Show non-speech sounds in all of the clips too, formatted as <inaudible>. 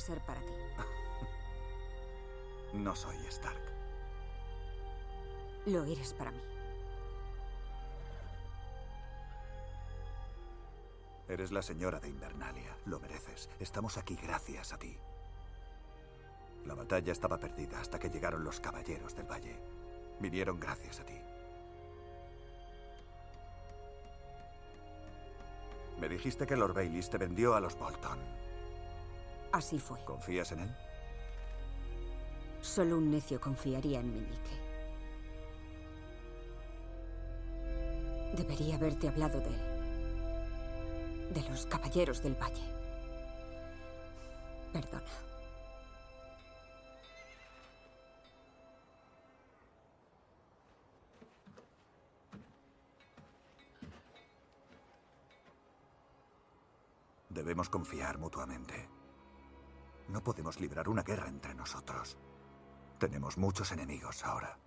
ser para ti. <laughs> No soy Stark. Lo eres para mí. Eres la señora de Invernalia. Lo mereces. Estamos aquí gracias a ti. La batalla estaba perdida hasta que llegaron los caballeros del valle. Vinieron gracias a ti. Me dijiste que Lord Bailey te vendió a los Bolton. Así fue. ¿Confías en él? Solo un necio confiaría en Meñique. Debería haberte hablado de él. De los caballeros del valle. Perdona. Debemos confiar mutuamente. No podemos librar una guerra entre nosotros. Tenemos muchos enemigos ahora.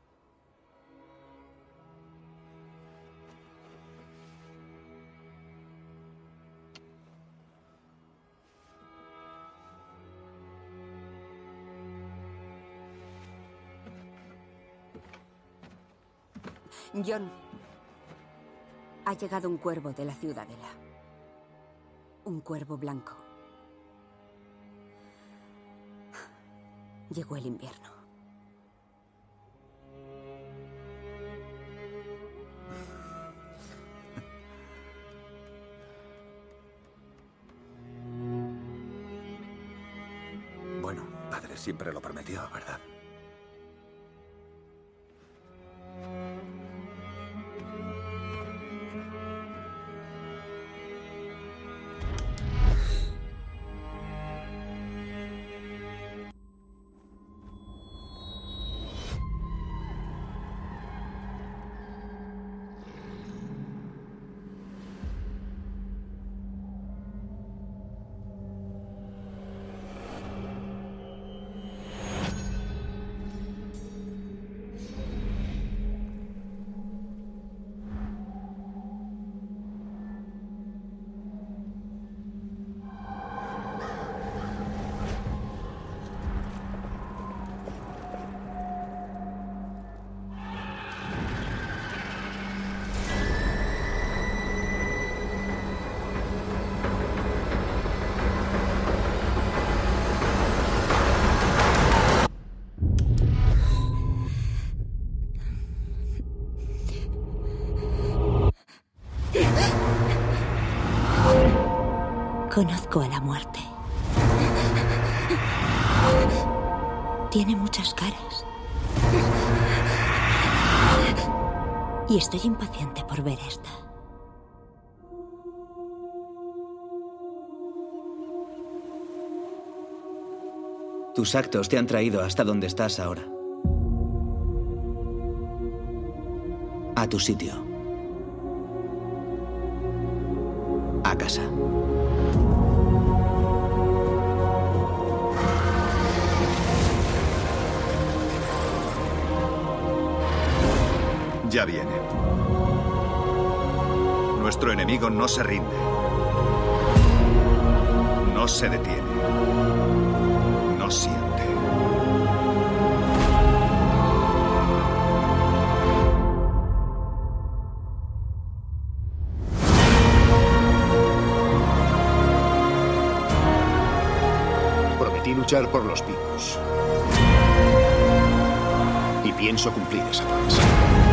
John, ha llegado un cuervo de la ciudadela. Un cuervo blanco. Llegó el invierno. Bueno, padre siempre lo prometió, ¿verdad? Conozco a la muerte. Tiene muchas caras. Y estoy impaciente por ver esta. Tus actos te han traído hasta donde estás ahora. A tu sitio. A casa. Ya viene. Nuestro enemigo no se rinde. No se detiene. Luchar por los picos. Y pienso cumplir esa promesa.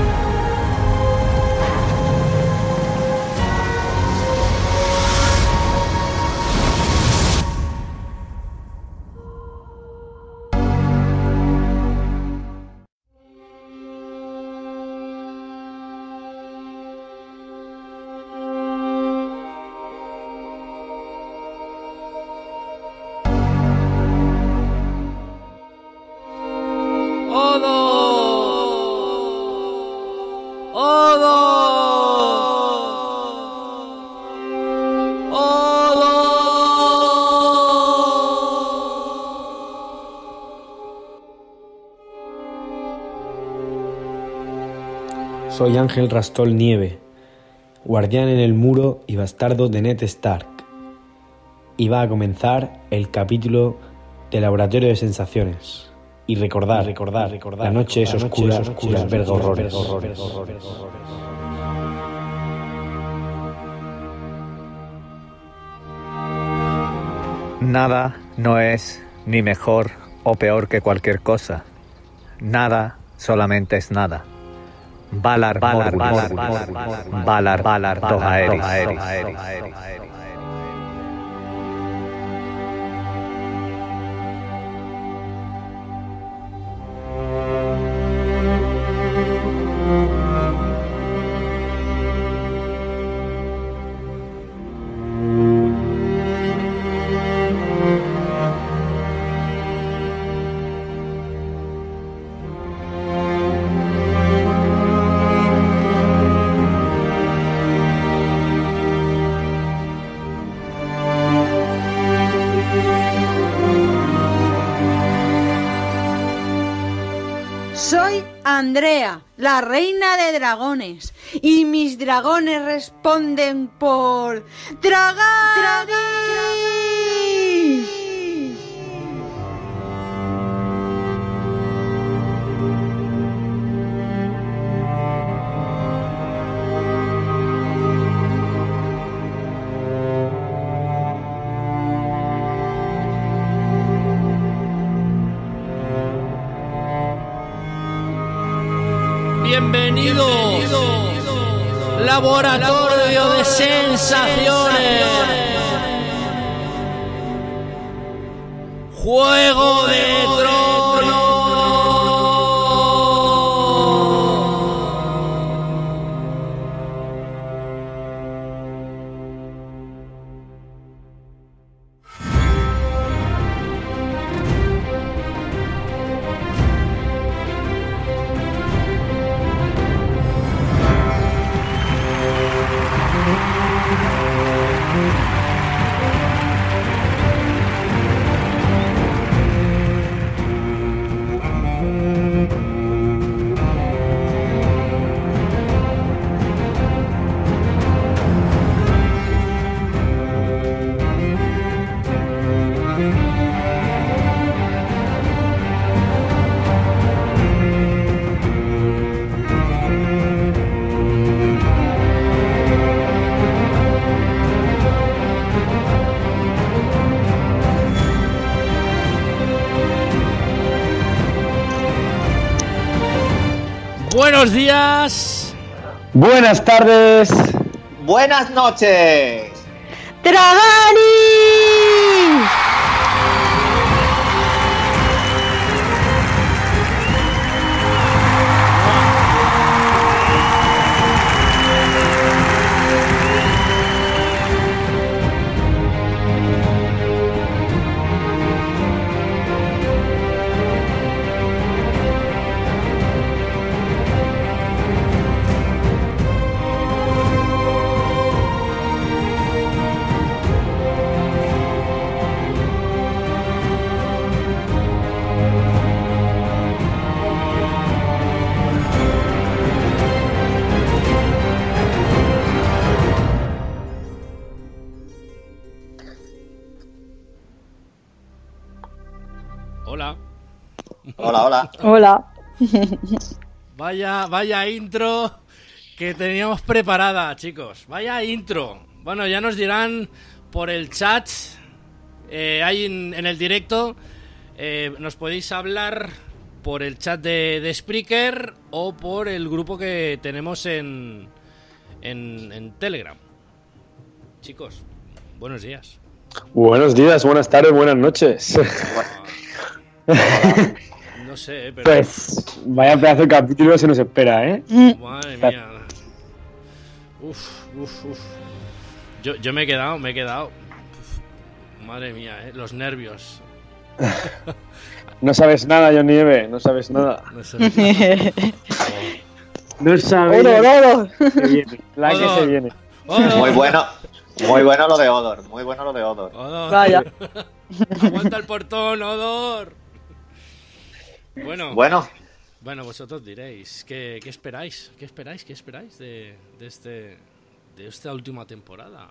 Soy Ángel Rastol Nieve, guardián en el muro y bastardo de Ned Stark. Y va a comenzar el capítulo de laboratorio de sensaciones. Y recordar, recordar, recordar. La noche es oscura, oscura, verga horrores. Nada no es ni mejor o peor que cualquier cosa. Nada solamente es nada. Valar, Valar, Valar, Valar, Valar, Valar, Valar, reina de dragones, y mis dragones responden por Laboratorio de sensaciones. Juego de Buenas tardes. Buenas noches. ¡Dragani! Hola. Vaya, vaya intro que teníamos preparada, chicos. Vaya intro. Bueno, ya nos dirán por el chat, eh, ahí en, en el directo, eh, nos podéis hablar por el chat de, de Spreaker o por el grupo que tenemos en, en, en Telegram. Chicos, buenos días. Buenos días, buenas tardes, buenas noches. <laughs> No sé, pero... Pues vaya pedazo de capítulo se nos espera, ¿eh? Madre mía. Uf, uf, uf. Yo, yo me he quedado, me he quedado. Uf, madre mía, eh, los nervios. <laughs> No sabes nada, John Nieve, no sabes nada. No sé. No sabes <laughs> ¡Oro, viene, la que se viene. Odor, Muy bueno. Muy bueno lo de Odor. Muy bueno lo de Odor. Odor. Vaya. <laughs> Aguanta el portón, Odor. Bueno, Bueno, bueno, vosotros diréis, ¿qué, qué esperáis? ¿Qué esperáis? ¿Qué esperáis de, de este de esta última temporada?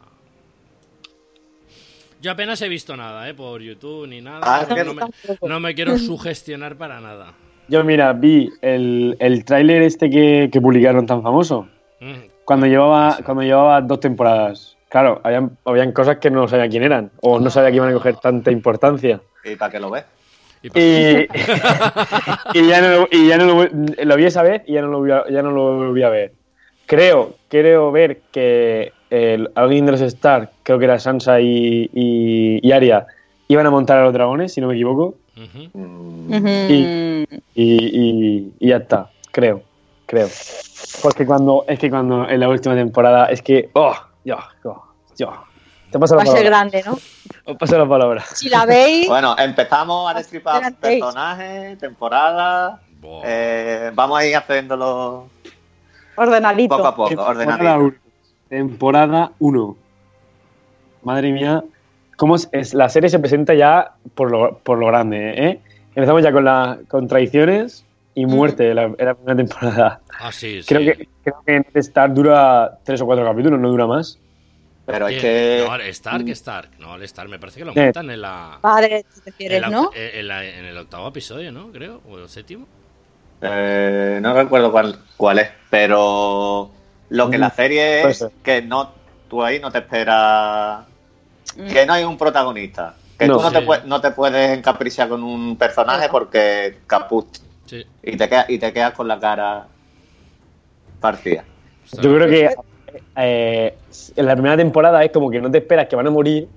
Yo apenas he visto nada, ¿eh? Por YouTube ni nada. Ah, no, me, no me quiero <laughs> sugestionar para nada. Yo, mira, vi el, el tráiler este que, que publicaron tan famoso. Mm, Cuando llevaba, Sí. cuando llevaba dos temporadas. Claro, habían, habían cosas que no sabía quién eran. O no sabía que iban a coger tanta importancia. ¿Y para qué lo ves? Y <laughs> Y, ya no, lo- y ya no lo, lo vi esa vez y ya no lo, voy a- ya no lo volví a ver. Creo, creo ver que el, alguien de los Stark, creo que era Sansa y, y, y Arya, iban a montar a los dragones, si no me equivoco. Ujú. Y- Y, y- y ya está, creo, creo. Porque cuando, es que cuando en la última temporada, es que, oh, yo, yo, yo. Te paso Va la a ser grande, ¿no? Os paso la palabra. Si la veis, Bueno, empezamos a destripar personajes, temporada. Buah. Eh, vamos a ir haciéndolo ordenadito. poco a poco, Temporada ordenadito. Temporada 1. Madre mía. ¿Cómo es, es- La serie se presenta ya por lo, por lo grande, ¿eh? Empezamos ya con, la, con traiciones y muerte en la, en la primera temporada. Ah, sí, sí. Creo que, creo que Ned Stark dura tres o cuatro capítulos, no dura más. Pero es que. No, el Stark, Stark. No, el Stark me parece que lo Eh. montan en la... Padre, te En, refieres, la- ¿no? en la- en el octavo episodio, ¿no? Creo. O el séptimo. eh, no recuerdo cuál, cuál es, pero lo que Mm, la serie puede es ser. que no tú ahí no te esperas Mm. que no hay un protagonista, que No. tú no, te Sí. puedes, no te puedes encaprichar con un personaje porque caput Sí. y te quedas y te quedas con la cara partida. Yo creo que eh, en la primera temporada es como que no te esperas que van a morir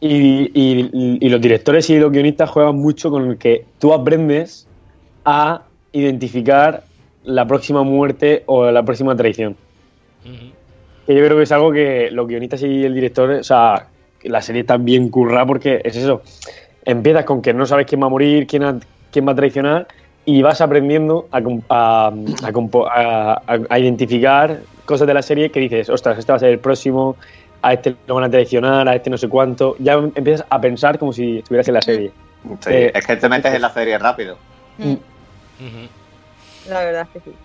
y, y- y los directores y los guionistas juegan mucho con el que tú aprendes a identificar la próxima muerte o la próxima traición. Que yo creo que es algo que los guionistas y el director, o sea, la serie está bien currada porque es eso. Empiezas con que no sabes quién va a morir, quién, ha- quién va a traicionar y vas aprendiendo a, a- a identificar cosas de la serie que dices, ostras, este va a ser el próximo, a este lo van a traicionar, a este no sé cuánto. Ya empiezas a pensar como si estuvieras en la serie. Sí, Eh, es que te metes en la serie rápido. Mm, Ujú. La verdad es que sí.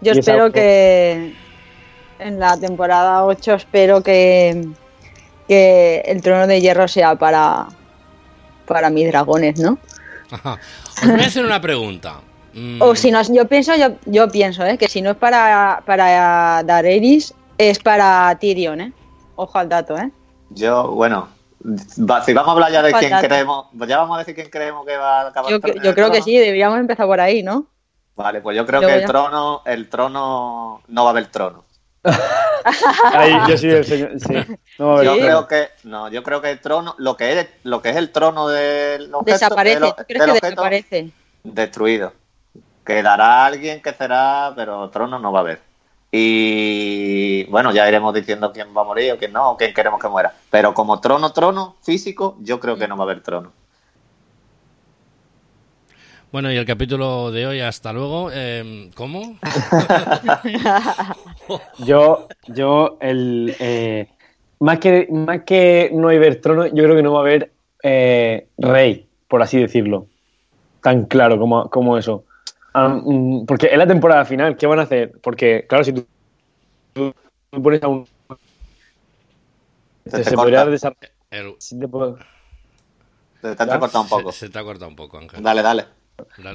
Yo Y espero que en la temporada 8 espero que, que el trono de hierro sea para, para mis dragones, ¿no? Ajá. Os voy a hacer una pregunta. Mm, O si no, yo pienso, yo, yo pienso, ¿eh? que si no es para, para Daenerys, es para Tyrion, ¿eh? Ojo al dato, ¿eh? Yo, bueno, va- si vamos a hablar ya de quién Falta- creemos, ya vamos a decir quién creemos que va a acabar Yo, yo creo que sí, deberíamos empezar por ahí, ¿no? Vale, pues yo creo que el trono, el trono no va a haber trono. <laughs> Ahí, yo sí, el señor- sí. No Yo creo que no, yo creo que el trono, lo que es lo que es el trono del objeto, Desaparece. del- ¿Tú crees del que desaparece? destruido. Quedará alguien que será, pero trono no va a haber. Y bueno, ya iremos diciendo quién va a morir o quién no, o quién queremos que muera. Pero como trono, trono físico, yo creo que no va a haber trono. Bueno, y el capítulo de hoy, hasta luego. Eh, ¿Cómo? <laughs> Yo, yo, el. eh, más, que, más que no haber trono, yo creo que no va a haber eh, rey, por así decirlo. Tan claro como, como eso. Mm, porque en la temporada final, ¿qué van a hacer? Porque, claro, si tú, tú pones a un. Se, se podría desarrollar. El- te puedo- se te ha cortado un poco. Se, se te ha cortado un poco, Ángel. Dale, dale.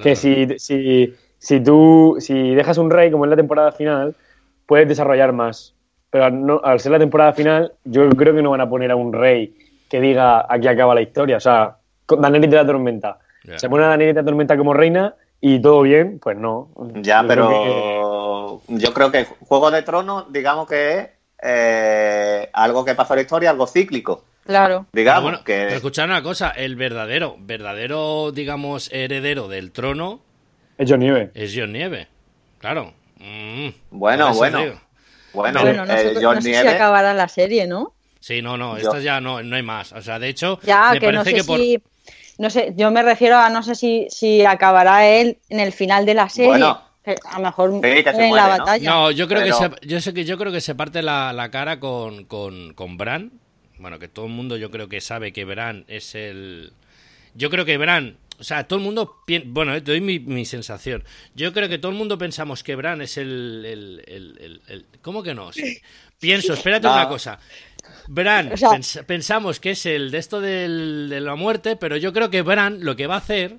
Que si, si, si tú si dejas un rey como en la temporada final, puedes desarrollar más. Pero al, no- al ser la temporada final, yo creo que no van a poner a un rey que diga aquí acaba la historia. O sea, Daenerys de la Tormenta. Se pone a Daenerys de la Tormenta como reina y todo bien, pues no. Ya, Yo creo pero yo creo que Juego de Tronos, digamos que es eh, algo que pasó en la historia, algo cíclico. Claro. Pero Digamos bueno, que pero escuchad una cosa, el verdadero, verdadero, digamos, heredero del trono Es John Nieve. es John Nieve. Claro. Mm, Bueno, bueno. bueno, Bueno, no, eh, John no sé si acabará la serie, ¿no? Sí, no, no, esta ya no, no hay más. O sea, de hecho, Ya, me que no sé que por... si... No sé, yo me refiero a no sé si, si acabará él en el final de la serie. Bueno. A lo mejor en muere, la ¿no? batalla. No, yo creo Pero- que se, yo sé que yo creo que se parte la, la cara con, con, con Bran. Bueno, que todo el mundo yo creo que sabe que Bran es el. Yo creo que Bran. O sea, todo el mundo. pien- Bueno, eh, te doy mi, mi sensación. Yo creo que todo el mundo pensamos que Bran es el. el, el- el- ¿Cómo que no? Sí. Pienso, espérate No. una cosa. Bran, O sea- pens- pensamos que es el de esto del- de la muerte, pero yo creo que Bran lo que va a hacer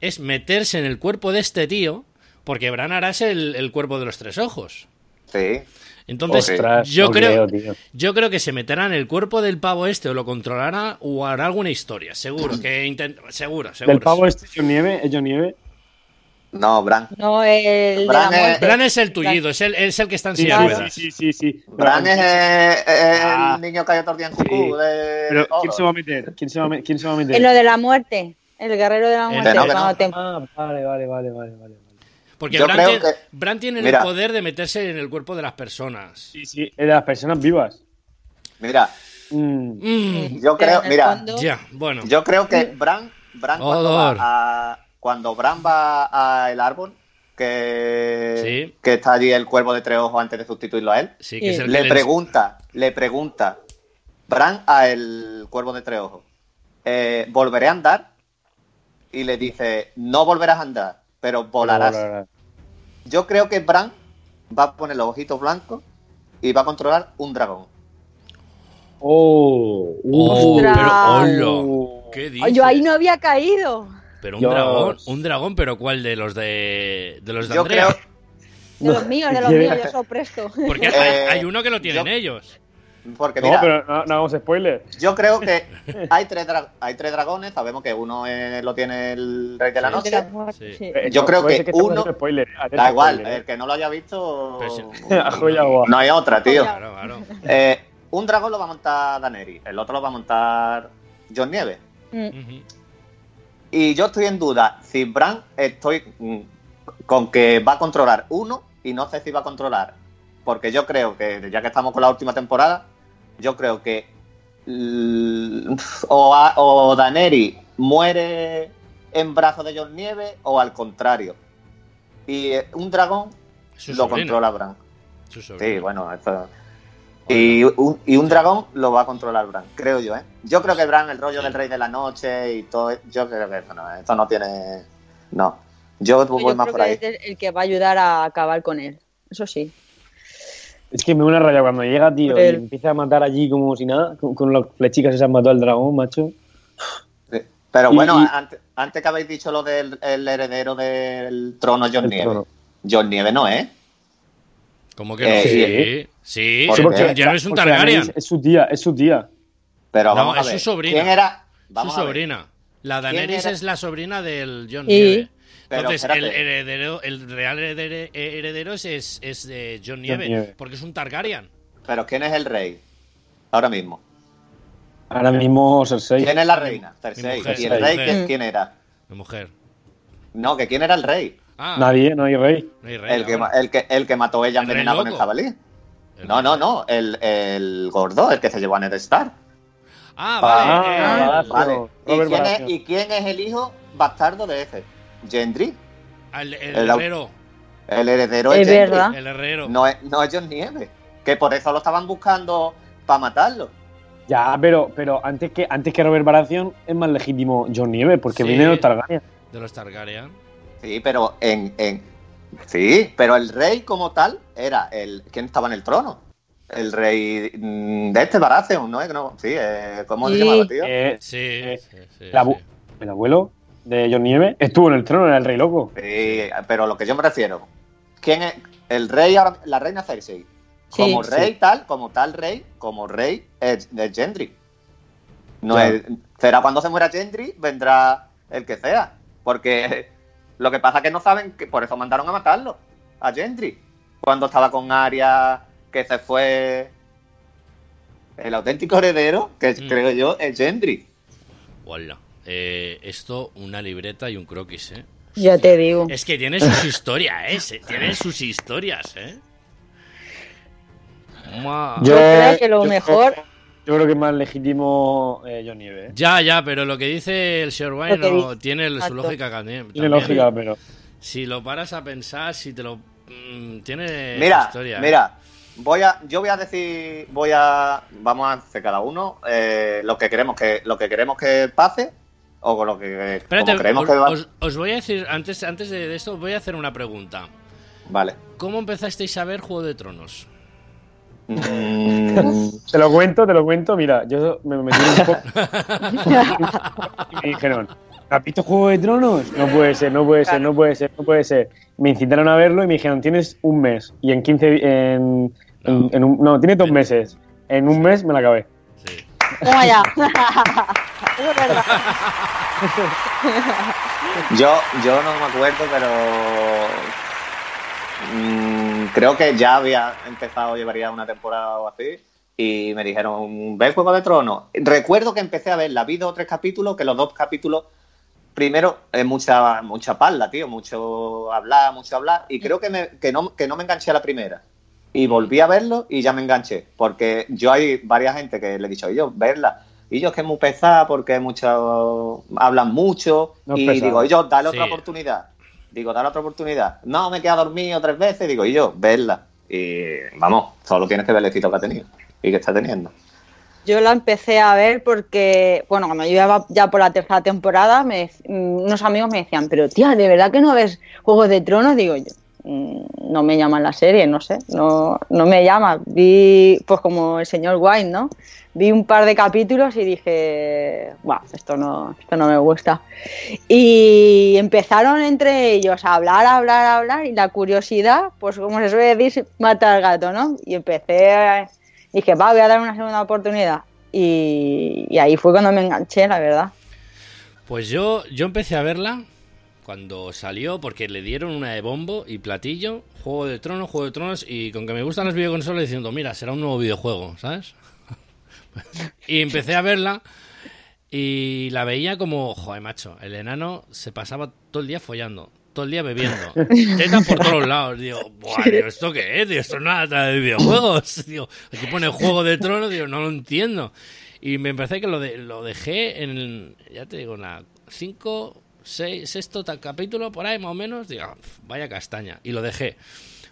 es meterse en el cuerpo de este tío, porque Bran hará el, el cuerpo de los tres ojos. Sí. Entonces, Ostras, yo no creo, yo creo que se meterá en el cuerpo del pavo este o lo controlará o hará alguna historia, seguro que intent- seguro, seguro. Del pavo este, John Nieve, es John Nieve. No, Bran. No, el de Bran la es- muerte. Bran es el tullido, es el, es el que está en Sí, silla de sí, ruedas. sí, sí, sí. Bran es eh, Ah. el niño que hay otro día en Cucú. de Pero. ¿quién se va a meter? ¿Quién se va a, quién se va a meter? En lo de la muerte. El guerrero de la El- muerte. Que no, no. Ah, vale, vale, vale, vale, vale. Porque Bran, tiene, que- Bran tiene Mira. el poder de meterse en el cuerpo de las personas. Sí, sí, de las personas vivas. Mira, Mm. Yo creo, mira, bueno. yo creo que Bran, Bran cuando va a, cuando Bran va al árbol, que, Sí. que está allí el cuervo de tres ojos antes de sustituirlo a él, Sí, que es el que le le- pregunta, le pregunta Bran a el cuervo de tres ojos, eh, ¿volveré a andar? Y le dice, no volverás a andar, pero volarás. Volarás. Yo creo que Bran va a poner los ojitos blancos y va a controlar un dragón. Oh, Oh, pero hola. Oh. ¿Qué Oh, dices? yo ahí no había caído. Pero un Dios. dragón, un dragón, pero ¿cuál de los de de los de Yo Andrea? creo, De los míos, de los <laughs> míos, yo soy presto. Porque Eh, hay, hay uno que lo tienen yo- ellos. Porque No, mira, pero no, no hagamos spoiler. yo creo que <laughs> hay tres, dra- hay tres dragones, sabemos que uno eh, lo tiene el rey de la Sí. noche. Sí. sí. Eh, Yo no, creo que uno- spoiler. Da igual, spoiler, el que no lo haya visto, <laughs> <laughs> no hay otra, tío. Claro, claro. Eh, un dragón lo va a montar Daneri, el otro lo va a montar John Nieve. Mm. Y yo estoy en duda si Bran estoy mm, con que va a controlar uno y no sé si va a controlar. Porque yo creo que, ya que estamos con la última temporada, yo creo que o, a- o Daneri muere en brazos de John Nieve o al contrario. Y eh, un dragón Su lo sobrino, controla Bran. su. Sí, bueno, esto... Y un, y un dragón lo va a controlar Bran, creo yo, ¿eh? Yo creo que Bran, el rollo del rey de la noche y todo, yo creo que esto no, esto no tiene... No, yo voy Yo más creo por que ahí. es el, el que va a ayudar a acabar con él. Eso sí. Es que me da una raya cuando llega, tío, y empieza a matar allí como si nada, con, con las flechicas esas mató al dragón, macho. Pero bueno, y- antes, antes que habéis dicho lo del el heredero del trono John El Nieve. trono. John Nieve no es. ¿Cómo que no? Eh, sí, sí. ¿Por sí, porque ya no es un Targaryen. Es su tía, es su tía. Pero No, vamos a es su ver. sobrina. ¿Quién era? Su Vamos ver. sobrina. La Daenerys es la sobrina del John Y- Nieve. Pero Entonces, el heredero, el real heredero, heredero es, es, es de John Nieve, Nieve. porque es un Targaryen. Pero ¿quién es el rey? Ahora mismo. Ahora mismo Cersei. ¿Quién es la reina? Cersei. mujer, ¿Y el rey quién, quién era? Mi mujer. No, que quién era el rey. Ah, Nadie, no hay rey. no hay rey El que, el, que, el que mató ella ¿El rey envenenada con el jabalí. El No, no, no. El, el gordo, el que se llevó a Ned Stark. Ah, vale. Ah, eh. Vale. ¿Y quién, es. ¿Y quién es el hijo bastardo de ese? Gendry. el, el herrero. El heredero Es es Gendry. verdad. El herrero. No es, no es John Nieve. Que por eso lo estaban buscando para matarlo. Ya, pero, pero antes que antes que Robert Baratheon es más legítimo John Nieve, porque Sí. viene de los Targaryen. De los Targaryen. Sí, pero en, en. Sí, pero el rey como tal era el. ¿Quién estaba en el trono? El rey de este Baratheon, ¿no? No, sí, eh, ¿cómo se Sí. llamaba, tío? Eh, Sí, Eh, sí, sí, el, abu- sí. el abuelo de John Nieve estuvo en el trono, era el rey loco. Sí, pero lo que yo me refiero. ¿Quién es? El rey. La reina Cersei. Como sí. rey tal, como tal rey, como rey es, es Gendry. No es- será cuando se muera Gendry, vendrá el que sea. Porque <laughs> lo que pasa es que no saben que por eso mandaron a matarlo, a Gendry. Cuando estaba con Arya, que se fue el auténtico heredero, que Mm. creo yo es Gendry. Hola. Eh, esto, una libreta y un croquis, ¿eh? Ya te digo. Es que tiene sus historias, ¿eh? Tiene sus historias, ¿eh? Ma- Yo creo que lo yo- mejor- Yo creo que es más legítimo eh, John Nieve. ¿eh? Ya, ya, pero lo que dice el señor Wayne no, tiene su lógica también. Tiene lógica, pero. Si lo paras a pensar, si te lo... mm, tiene Mira, historia. ¿eh? mira, voy a, yo voy a decir, voy a, vamos a hacer cada uno eh, lo que queremos que, lo que queremos que pase o con lo que Espérate, como creemos os, que va. os- os voy a decir, antes, antes de esto, os voy a hacer una pregunta. Vale. ¿Cómo empezasteis a ver Juego de Tronos? Mm, <laughs> Te lo cuento, te lo cuento. Mira, yo me metí un poco <laughs> y me dijeron, ¿has visto Juego de Tronos? No puede ser, no puede ser, no puede ser, no puede ser. Me incitaron a verlo y me dijeron, tienes un mes. Y en 15... di- En, en- en un- no, tienes dos meses. En un mes me la acabé. Toma ya. <laughs> Eso es verdad. yo, yo no me acuerdo, pero mm, creo que ya había empezado, llevaría una temporada o así, y me dijeron, ¿ves Juego de Tronos? Recuerdo que empecé a verla, vi dos o tres capítulos, que los dos capítulos, primero, es mucha, mucha parla, tío, mucho hablar, mucho hablar, y creo que, me- que, no, que no me enganché a la primera. Y volví a verlo y ya me enganché, porque yo hay varias gente que le he dicho, yo, verla. Y yo es que es muy pesada porque mucho, hablan mucho. No y digo, y yo, dale otra oportunidad. Digo, dale otra oportunidad. No, me queda dormido tres veces. Digo, y yo, verla. Y vamos, solo tienes que ver el éxito que ha tenido y que está teniendo. Yo la empecé a ver porque, bueno, cuando yo iba ya por la tercera temporada, me, mm, unos amigos me decían, pero tía, ¿de verdad que no ves Juegos de Tronos? Digo yo, "Mm, no me llama la serie, no sé, no, no me llama. Vi, pues como el señor Wine, ¿no? Vi un par de capítulos y dije, Buah, esto no, esto no me gusta. Y empezaron entre ellos a hablar, hablar, hablar, y la curiosidad, pues como se suele decir, mata al gato, ¿no? Y empecé a, dije, va, voy a dar una segunda oportunidad. Y, y ahí fue cuando me enganché, la verdad. Pues yo, yo empecé a verla cuando salió porque le dieron una de bombo y platillo, Juego de Tronos, Juego de Tronos y con que me gustan las videoconsolas diciendo, mira, será un nuevo videojuego, ¿sabes? <laughs> y empecé a verla y la veía como, joder, macho, el enano se pasaba todo el día follando, todo el día bebiendo, tetas por todos lados. Digo, Buah, digo, ¿esto qué es? Digo, esto no es nada de videojuegos. <laughs> Digo, aquí pone Juego de Tronos, digo, no lo entiendo. Y me empecé que lo, de, lo dejé en, ya te digo, en la 5, 6, sexto capítulo, por ahí más o menos, digo, "Uf, vaya castaña. Y lo dejé.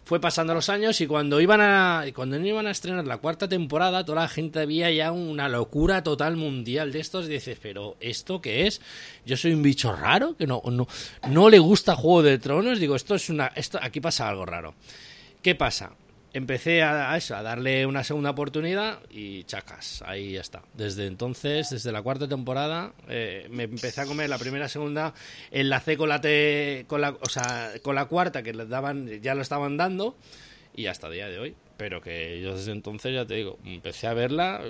Fue pasando los años y cuando iban a cuando iban a estrenar la cuarta temporada, toda la gente había ya una locura total mundial de estos. Dices, pero ¿esto qué es? Yo soy un bicho raro que no, no, no le gusta Juego de Tronos. Digo, esto es una. Esto, aquí pasa algo raro. ¿Qué pasa? Empecé a, a eso, a darle una segunda oportunidad y chacas, ahí ya está. Desde entonces, desde la cuarta temporada, eh, me empecé a comer la primera, segunda, enlacé con la, te- con la, o sea, con la cuarta que les daban, ya lo estaban dando y hasta el día de hoy. Pero que yo desde entonces, ya te digo, empecé a verla,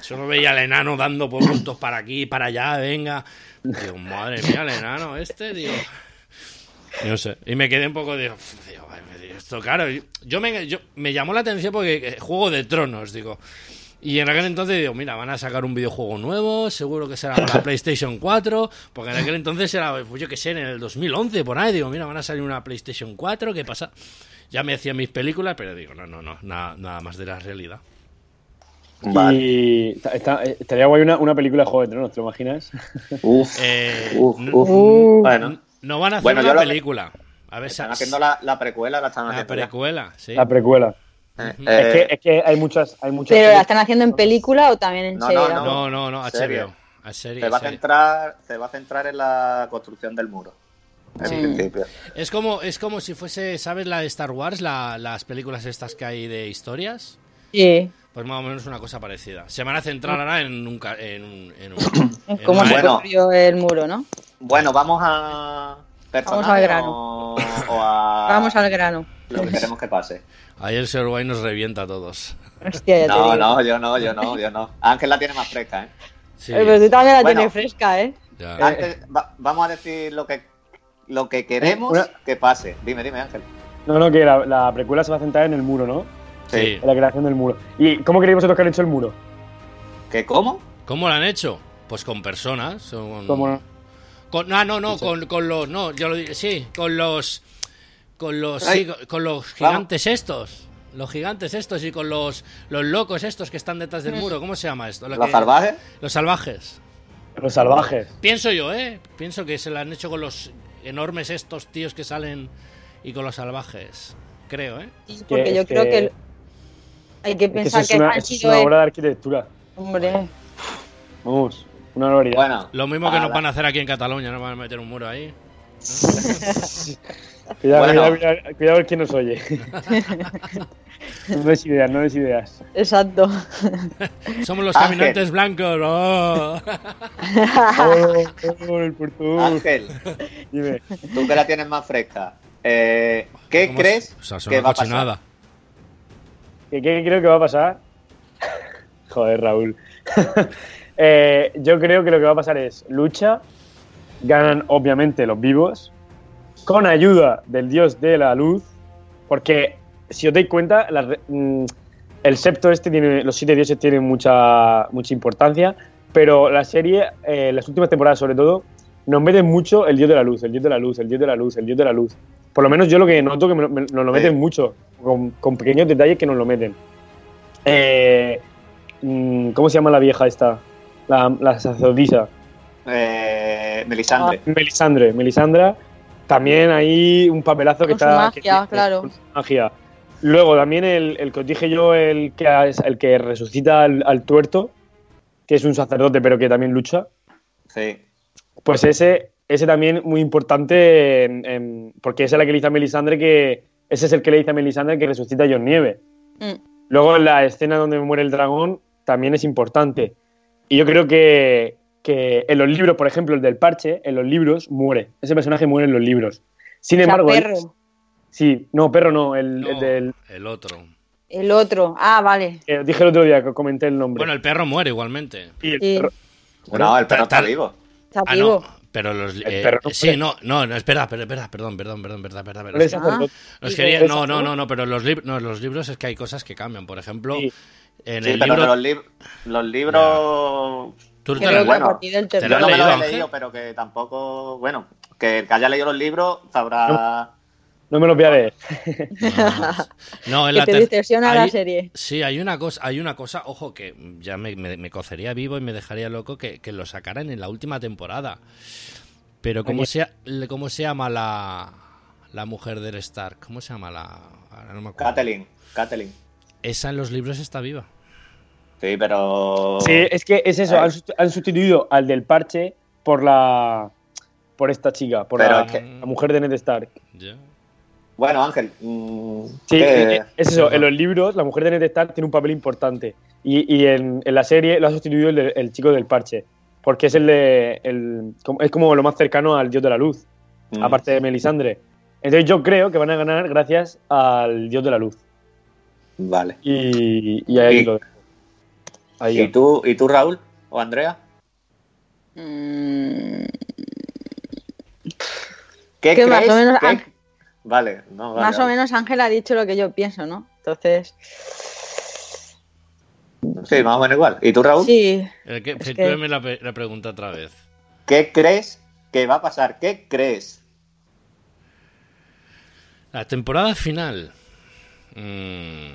solo veía al enano dando puntos para aquí, para allá, venga. Digo, madre mía, el enano este, digo. No sé. Y me quedé un poco de. "Uf, digo, ay, me digo, esto, claro. Yo me, yo, me llamó la atención porque eh, Juego de Tronos, digo. Y en aquel entonces digo, mira, van a sacar un videojuego nuevo, seguro que será para la <laughs> PlayStation 4, porque en aquel entonces era, pues yo qué sé, en el 2011, por ahí, digo, mira, van a salir una PlayStation 4, ¿qué pasa? Ya me hacía mis películas, pero digo, no, no, no, nada, nada más de la realidad. Vale. Y está- está- estaría guay una, una película de Juego de Tronos, ¿te lo imaginas? Uf, Eh, uf. Uh. Bueno, No van a hacer Bueno, una que- película. A ver, están haciendo la, la precuela, la están la haciendo. ya. precuela, sí. La precuela. Eh, Es, eh, que, es que hay muchas, hay muchas. ¿Pero la están haciendo en película o también en No, serie? no, No, no, no, Serie. HBO. A serie, se va a serie. centrar, se va a centrar en la construcción del muro. En Sí. principio. Es como, es como si fuese, ¿sabes la de Star Wars? La- las películas estas que hay de historias. Sí. Pues más o menos una cosa parecida. Se van a centrar ahora en un... En un, en un- en ¿Cómo se Bueno. construyó el muro, no? Bueno, vamos a Vamos al grano. o, o a Vamos al grano. lo que queremos que pase. Ahí el Sir White nos revienta a todos. Hostia, ya te No, digo. no, yo no, yo no, yo no. Ángel la tiene más fresca, ¿eh? Sí, Eh, pero tú también la Bueno. tienes fresca, ¿eh? va- vamos a decir lo que lo que queremos Una- que pase. Dime, dime, Ángel. No, no, que la, la precuela se va a centrar en el muro, ¿no? Sí. En la creación del muro. ¿Y cómo queréis vosotros que han hecho el muro? ¿Qué cómo? ¿Cómo lo han hecho? Pues con personas. Con, ¿Cómo? Con- no, no, no, con, con los... No, yo lo digo, sí, con los... Con los, sí, con- los gigantes estos. Los gigantes estos y con los, los locos estos que están detrás del muro. ¿Cómo se llama esto? Lo ¿Los que- salvajes? Los salvajes. Los salvajes. Pienso yo, ¿eh? Pienso que se lo han hecho con los enormes estos tíos que salen y con los salvajes. Creo, ¿eh? Sí, porque Que- yo creo que- que hay que Es que eso pensar es que, una, han eso es una obra de arquitectura. Hombre, Vamos, una barbaridad. Bueno. Lo mismo que nos van a hacer aquí en Cataluña, no van a meter un muro ahí. <laughs> Cuidado, Bueno. cuidado, cuidado, cuidado el que nos oye. <laughs> no des ideas, no des ideas. Exacto. <laughs> Somos los Ángel. caminantes blancos. oh. Oh, oh, el. Ángel, Dime. tú que la tienes más fresca, eh, ¿qué ¿Cómo crees es? O sea, son que una va a pasar? cochinada. ¿Qué, qué creo que va a pasar? Joder, Raúl. Eh, yo creo que lo que va a pasar es lucha. Ganan, obviamente, los vivos. Con ayuda del dios de la luz. Porque, si os dais cuenta, la mm, el septo este tiene. Los siete dioses tienen mucha, mucha importancia. Pero la serie, eh, las últimas temporadas sobre todo, nos meten mucho el dios de la luz, el dios de la luz, el dios de la luz, el dios de la luz. Por lo menos yo lo que noto que me- me- nos lo Sí. meten mucho, con, con pequeños detalles que nos lo meten. Eh, mm, ¿Cómo se llama la vieja esta? La, la sacerdotisa. Eh, Melisandre. Melisandre. Melisandra. También hay un papelazo que Con su está. magia, que tiene- claro. con su magia. Luego también el, el que os dije yo, el que, el que resucita al, al tuerto, que es un sacerdote pero que también lucha. Sí. Pues ese, ese también muy importante, en- en- porque ese es la que le dice a Melisandre que. Ese es el que le dice a Melisandre que resucita a John Nieve. Mm. Luego en la escena donde muere el dragón también es importante. Y yo creo que, que en los libros, por ejemplo, el del parche, en los libros muere. Ese personaje muere en los libros. Sin O sea, embargo, él- perro. sí, no, perro no, el, No, el del. el otro. El otro. Ah, vale. que dije el otro día que comenté el nombre. Bueno, el perro muere igualmente. Sí, el Sí. perro- No, el perro está vivo. Está Ah, vivo. no. Pero los. El eh, perro no sí, no, no, no, espera, espera, espera, perdón, perdón, perdón, verdad, verdad, verdad. Es quería- no, no, no, no, pero los, no, los libros es que hay cosas que cambian. Por ejemplo, Sí. En Sí, el pero libro. los, lib- los libros. Tú te lo- que bueno, te lo no me los he Ángel? leído, pero que tampoco. Bueno, que el que haya leído los libros sabrá. No me lo voy a leer. No, en <laughs> Que la te distorsiona la serie. Sí, hay una cosa, hay una cosa, ojo, que ya me, me- me cocería vivo y me dejaría loco que, que lo sacaran en la última temporada. Pero ¿cómo Aquí. se, le- cómo se llama la, la mujer del Stark? ¿Cómo se llama la...? ahora no me acuerdo. Catelyn. Catelyn. Esa en los libros está viva. Sí, pero. Sí, es que es eso, han, susti- han sustituido al del parche por la. por esta chica, por la, es que- la mujer de Ned Stark. Bueno, Ángel. mm, Sí, ¿qué- eh, es eso, en los libros la mujer de Ned Stark tiene un papel importante y, y en, en la serie lo ha sustituido el, de- el chico del parche, porque es el de el, como- es como lo más cercano al dios de la luz, mm, aparte de Melisandre. Entonces yo creo que van a ganar gracias al dios de la luz. Vale. Y, y ahí Y- lo dejo. Ahí ¿Y tú, ¿Y tú, Raúl? ¿O Andrea? Mm, ¿Qué Que más crees o menos-. Vale, no, vale, más o menos Ángel ha dicho lo que yo pienso, ¿no? Entonces, Sí, más o menos igual. ¿Y tú, Raúl? sí. Que, Es que- la, la pregunta otra vez. ¿Qué crees que va a pasar? ¿Qué crees? La temporada final. Mm,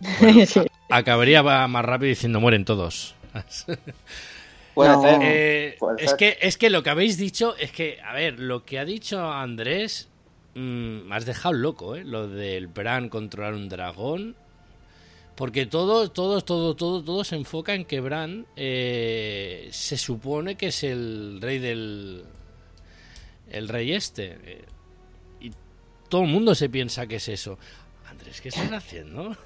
<laughs> Sí. acabaría más rápido diciendo mueren todos. <laughs> Puede No. ser. Eh, Puede es, ser. que, es que lo que habéis dicho es que, a ver, lo que ha dicho Andrés mm, me has dejado loco, ¿eh? Lo del Bran controlar un dragón. Porque todo, todo, todo, todo, todo se enfoca en que Bran eh, se supone que es el rey del. El rey este. eh, y todo el mundo se piensa que es eso. Andrés, ¿qué estás haciendo?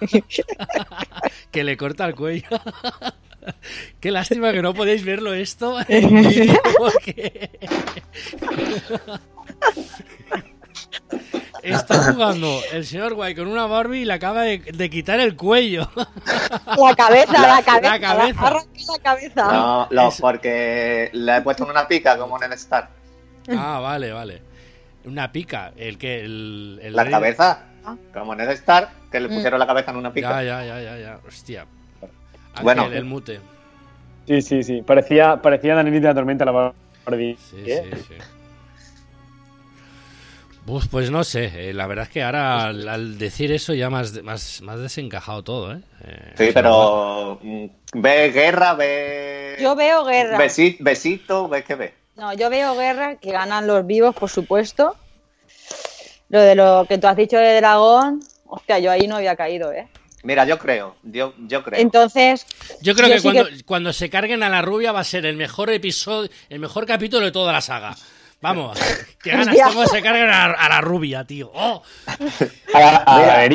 <laughs> que le corta el cuello. <laughs> Qué lástima que no podéis verlo esto <laughs> porque Está jugando el señor Guay con una Barbie y le acaba de, de quitar el cuello. La cabeza, la, cabeza. la cabeza. la- cabeza. No, Es- porque le he puesto en una pica como en el Star. Ah, vale, vale. Una pica, el que el, el La rey- cabeza, Ah. como en el Star, que le Mm. pusieron la cabeza en una pica. Ya, ya, ya, ya, ya. Hostia. Ángel, Bueno. el mute. Sí, sí, sí. Parecía, parecía Daniel de la Tormenta la Barbie. Sí, ¿Eh? sí, sí. Uf, pues no sé, eh, la verdad es que ahora al, al decir eso ya más, más, más desencajado todo, ¿eh? Eh, Sí, pero mm, ve guerra, ve... Yo veo guerra. besi- besito, ve que ve. No, yo veo guerra que ganan los vivos, por supuesto. Lo de lo que tú has dicho de dragón, hostia, yo ahí no había caído, ¿eh? Mira, yo creo, yo, yo creo. Entonces, Yo creo Yo que, sí cuando, que- cuando se carguen a la rubia va a ser el mejor episodio, el mejor capítulo de toda la saga. Vamos, <laughs> qué ganas Hostia. tengo de se carguen a, a la rubia, tío. ¡Oh! A la, a.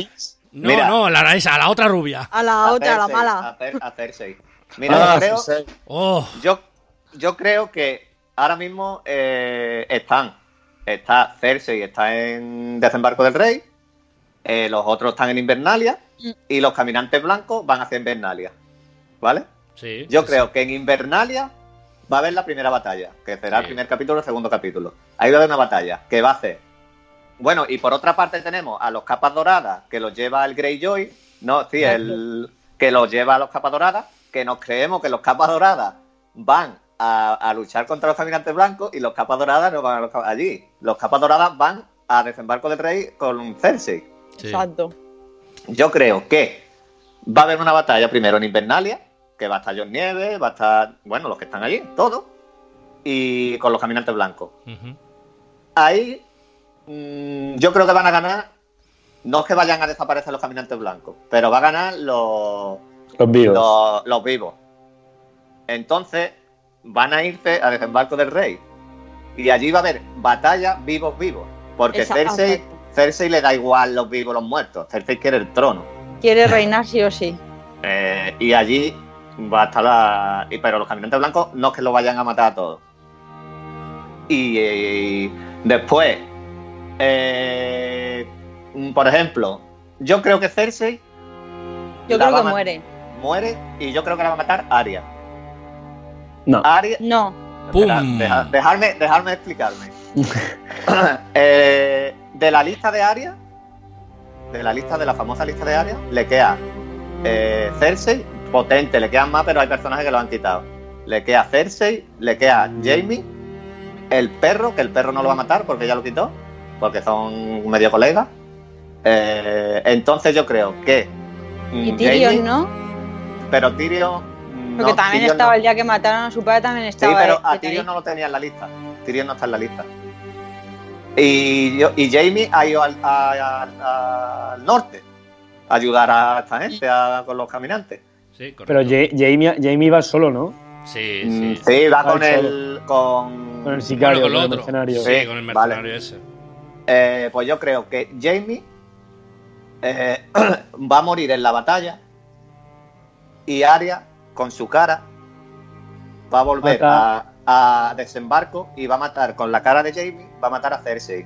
No, Mira. no, la, esa, a la otra rubia. A la otra, a la Cersei, mala. A, Cer- a Cersei. Mira, Ah, yo, creo. ¡Oh! yo, yo creo que ahora mismo eh, están. Está Cersei, está en Desembarco del Rey. eh, los otros están en Invernalia. Mm. Y los caminantes blancos van hacia Invernalia. ¿Vale? Sí. Yo sí, creo que en Invernalia va a haber la primera batalla, que será el primer capítulo o el segundo capítulo. Ahí va a haber una batalla que va a hacer. Bueno, y por otra parte tenemos a los capas doradas, que los lleva el Greyjoy, no, sí, el que los lleva a los capas doradas, que nos creemos que los capas doradas van a, a luchar contra los caminantes blancos y los capas doradas no van a los capas- allí. Los capas doradas van a desembarco del rey con Cersei. sí. Exacto. Yo creo que va a haber una batalla primero en Invernalia, que va a estar John Nieves, va a estar, bueno, los que están allí, todos, y con los caminantes blancos. Ahí mm, yo creo que van a ganar, no es que vayan a desaparecer los caminantes blancos, pero va a ganar los, Los vivos. los, los vivos. Entonces van a irse a desembarco del rey. Y allí va a haber batalla vivos vivos. Porque Cersei. Cersei le da igual los vivos los muertos. Cersei quiere el trono. Quiere reinar sí o sí. Eh, y allí va a estar la. Pero los caminantes blancos no es que lo vayan a matar a todos. Y, después, eh, por ejemplo, yo creo que Cersei Yo creo que muere. muere y yo creo que la va a matar Arya. No. No. ¡Pum! Espera, deja- dejarme, dejarme explicarme. <clears throat> Eh, de la lista de Arya, de la lista de la famosa lista de Arya, le queda eh, Cersei, potente, le quedan más, pero hay personajes que lo han quitado. Le queda Cersei, le queda Jamie, el perro, que el perro no lo va a matar porque ya lo quitó, porque son medio colegas. Eh, entonces yo creo que. mm, Y Tyrion, ¿no? Pero Tyrion. Porque no, también Tyrion estaba no. el día que mataron a su padre, también Sí, estaba. pero este a. Tyrion no lo tenía en la lista. Tyrion no está en la lista. Y, yo- y Jamie ha ido al, a- a- al norte a ayudar a esta gente, a- con los caminantes. Sí, correcto. Pero Ja- Jamie, Jamie va solo, ¿no? Sí, Mm, sí. Sí, va con el. Con, Con el sicario, Bueno, con el otro. mercenario. Sí, Sí, con el vale. mercenario ese. Eh, pues yo creo que Jamie eh, <clears throat> va a morir en la batalla y Arya, con su cara, va a volver a, a desembarco y va a matar con la cara de Jamie, va a matar a Cersei.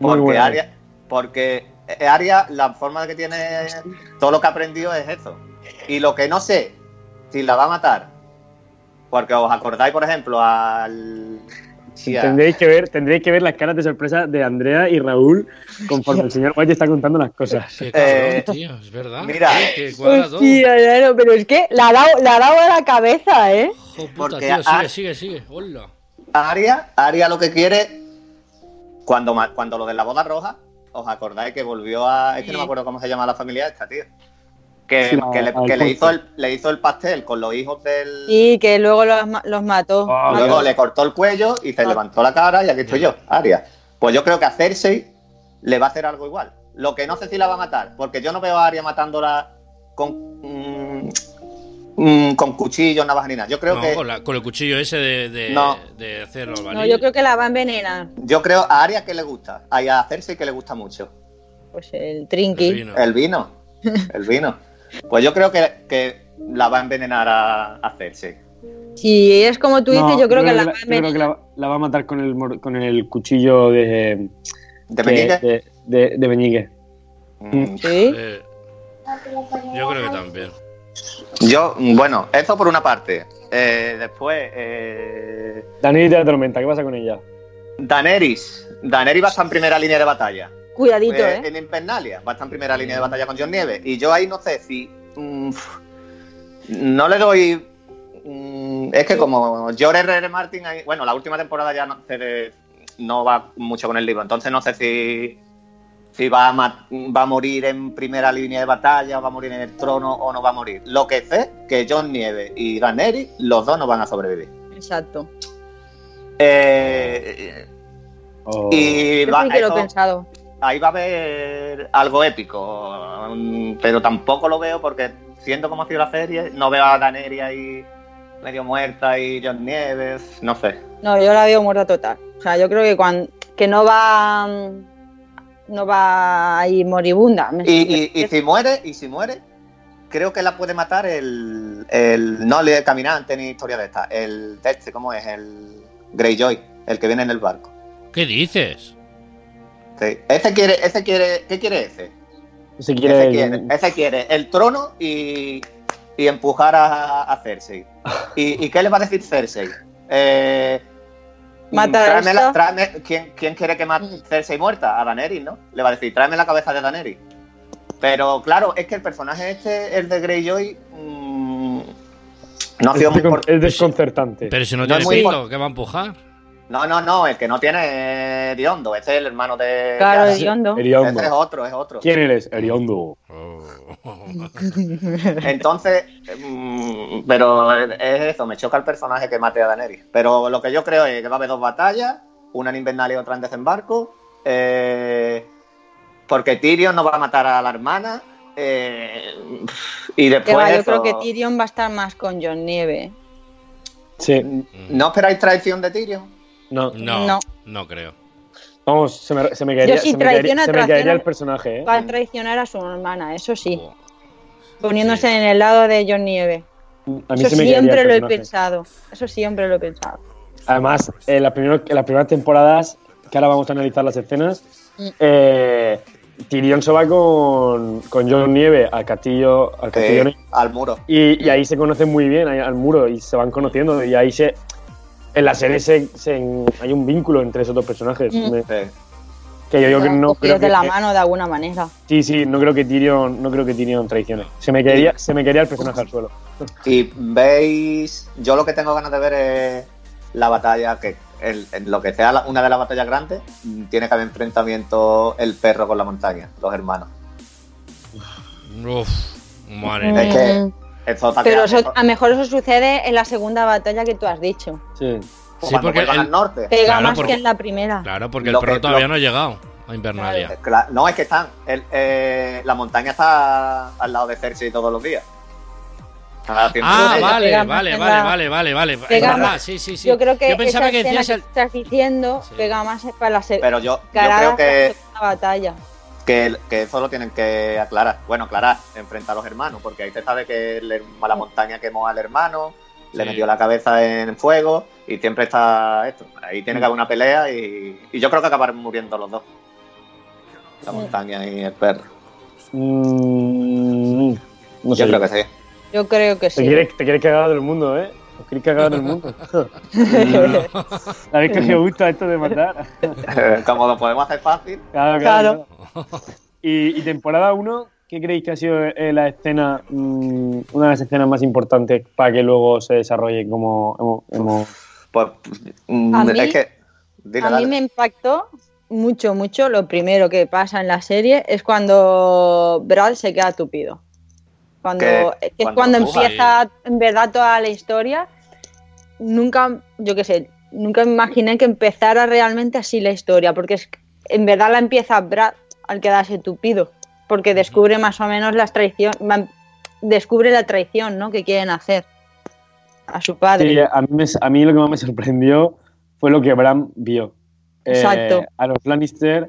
Porque bueno. Arya, porque Arya, la forma que tiene, todo lo que ha aprendido es eso. Y lo que no sé, si la va a matar, porque os acordáis, por ejemplo, al... Tendréis que ver, tendréis que ver las caras de sorpresa de Andrea y Raúl conforme <laughs> el señor White está contando las cosas. Qué cabrón, Eh, tío, es verdad. mira. Hostia, claro, pero es que la ha dado, la ha dado a la cabeza, ¿eh? Puta, Porque tío, a- sigue, sigue, sigue. Hola. Aria, Aria lo que quiere, cuando, cuando lo de la boda roja, ¿os acordáis que volvió a... Es que no me acuerdo cómo se llama la familia esta, tío. Que, Sí, que le, que le hizo el, le hizo el pastel con los hijos del... Y que luego los, ma- los mató. Ah, Mató. Luego le cortó el cuello y se Ah. levantó la cara y aquí estoy yo, Aria. Pues yo creo que a Cersei le va a hacer algo igual. Lo que no sé si la va a matar, porque yo no veo a Aria matándola con... mm, mm, con cuchillos, navajas ni nada. Yo creo No, que... con, la- con el cuchillo ese de, de, No. de hacer los No, yo creo que la va a envenenar. Yo creo a Aria que le gusta. Y a Cersei que le gusta mucho. Pues el trinqui. El vino. El vino. El vino. <laughs> Pues yo creo que, que la va a envenenar a, a Cersei. Si es como tú dices, No, yo creo que la la, va a yo creo que la, la va a matar con el, con el cuchillo de. ¿De que- Meñique? De, de, de Meñique. Mm, Sí. Eh, yo creo que también. Yo, bueno, eso por una parte. Eh, después, eh, Daenerys de la tormenta, ¿qué pasa con ella? Daenerys. Daenerys va a estar en primera línea de batalla. Cuidadito, Eh, ¿eh? En Invernalia va a estar en primera línea de batalla con John Nieves. Y yo ahí no sé si. mm, no le doy. mm, es que como George R. R. Martin, ahí- bueno, la última temporada ya no, se- no va mucho con el libro. Entonces no sé si. Si va a, ma- va a morir en primera línea de batalla, o va a morir en el trono o no va a morir. Lo que sé que John Nieves y Daenerys, los dos no van a sobrevivir. Exacto. Eh, O- y va, sí que lo he eso- pensado. Ahí va a haber algo épico, mm, pero tampoco lo veo porque siendo como ha sido la serie, no veo a Daenerys ahí medio muerta y John Nieves, no sé. No, yo la veo muerta total. O sea, yo creo que cuando que no va no va a ir moribunda. Me- Y, y- y si muere, y si muere, creo que la puede matar el, el no el caminante ni historia de esta, el de este, ¿cómo es? El Greyjoy, el que viene en el barco. ¿Qué dices? Sí. Ese quiere, ese quiere, ¿qué quiere ese? Quiere, Ese quiere, ese quiere el trono y, y empujar a, a Cersei. <laughs> ¿Y, y qué le va a decir Cersei? Eh, Mata tráeme esto. la- tráeme- ¿quién, quién quiere que mate Cersei muerta? A Daenerys, ¿no? Le va a decir, tráeme la cabeza de Daenerys. Pero claro, es que el personaje este, el de Greyjoy, mm, no ha sido muy por- es desconcertante. Pero si no, No tiene es muy pito, ¿qué va a empujar? No, no, no, el que no tiene Ediondo, ese es el hermano de... Claro. Eriondo. Ese es otro, es otro. ¿Quién eres? Eriondo. <laughs> Entonces, mm, pero es eso, me choca el personaje que mate a Daenerys. Pero lo que yo creo es que va a haber dos batallas, una en Invernalia y otra en Desembarco, eh, porque Tyrion no va a matar a la hermana, eh, y después va, yo eso, creo que Tyrion va a estar más con John Nieve. Sí, ¿No esperáis traición de Tyrion? No. No, No. no, creo. Vamos, se me, se me caería, Yo si se me caería- traiciona, se me caería traiciona- el personaje, ¿eh? Va a traicionar a su hermana, eso sí. Oh, Poniéndose Sí. en el lado de John Nieve. A mí Eso se me caería siempre lo he pensado. Eso siempre lo he pensado. Además, en, las primeros- en las primeras temporadas, que ahora vamos a analizar las escenas, Mm. eh, Tyrion se va con, con John Nieve al castillo, al castillo Eh, Ne- al muro. y, y ahí se conocen muy bien, ahí al muro, y se van conociendo, y ahí se... En la serie se, se- hay un vínculo entre esos dos personajes. Mm. Me- que yo, no creo que, de la mano de alguna manera. Sí, sí, no creo que Tyrion, no creo que Tyrion traicione. Se me caería, se me caería el personaje al suelo. <laughs> Y veis, yo lo que tengo ganas de ver es la batalla, que el- en lo que sea la- una de las batallas grandes, mm, tiene que haber enfrentamiento el perro con la montaña, los hermanos. Uf, madre mía. Es que. Eso está Pero eso- a lo mejor eso sucede en la segunda batalla que tú has dicho. Sí. Sí, cuando porque el- al norte. Pega Claro, más porque- que en la primera. Claro, porque el perro todavía lo- no ha llegado a Invernalia. No, es que están. el- eh, la montaña está al lado de Cersei todos los días. Está haciendo Ah, vale, vale, vale, vale, vale, vale. Es Pega verdad, más- sí, sí, sí. Yo creo que Yo pensaba esa que decías que estás diciendo Sí. pega más para la Pero yo, creo que, la segunda batalla. Que, que eso lo tienen que aclarar. Bueno, aclarar, enfrentar a los hermanos, porque ahí se sabe que el la montaña quemó al hermano, le metió la cabeza en fuego y siempre está esto. Ahí tiene que haber una pelea y, y yo creo que acabarán muriendo los dos. La Sí. montaña y el perro. Mm, no sé. Yo creo que sí. Yo creo que Te sí. quieres, te quieres cagar del mundo, ¿eh? Os queréis cagar del mundo. ¿Sabéis que me gusta esto de matar? <laughs> Como lo podemos hacer fácil, Claro, Claro. claro. Y, y temporada 1, ¿qué creéis que ha sido eh, la escena, mm, una de las escenas más importantes para que luego se desarrolle como hemos, hemos- pues mm, A mí- es que. dile, A mí me impactó mucho, mucho. Lo primero que pasa en la serie es cuando Brad se queda tupido. Cuando, Que- cuando cuando empieza en verdad toda la historia. Nunca, yo qué sé, nunca me imaginé que empezara realmente así la historia, porque es, en verdad la empieza Brad al quedarse tupido, porque descubre más o menos las traición, descubre la traición, ¿no? Que quieren hacer a su padre. Sí, a, mí me- a mí lo que más me sorprendió fue lo que Bran vio. Eh, Exacto. a los Lannister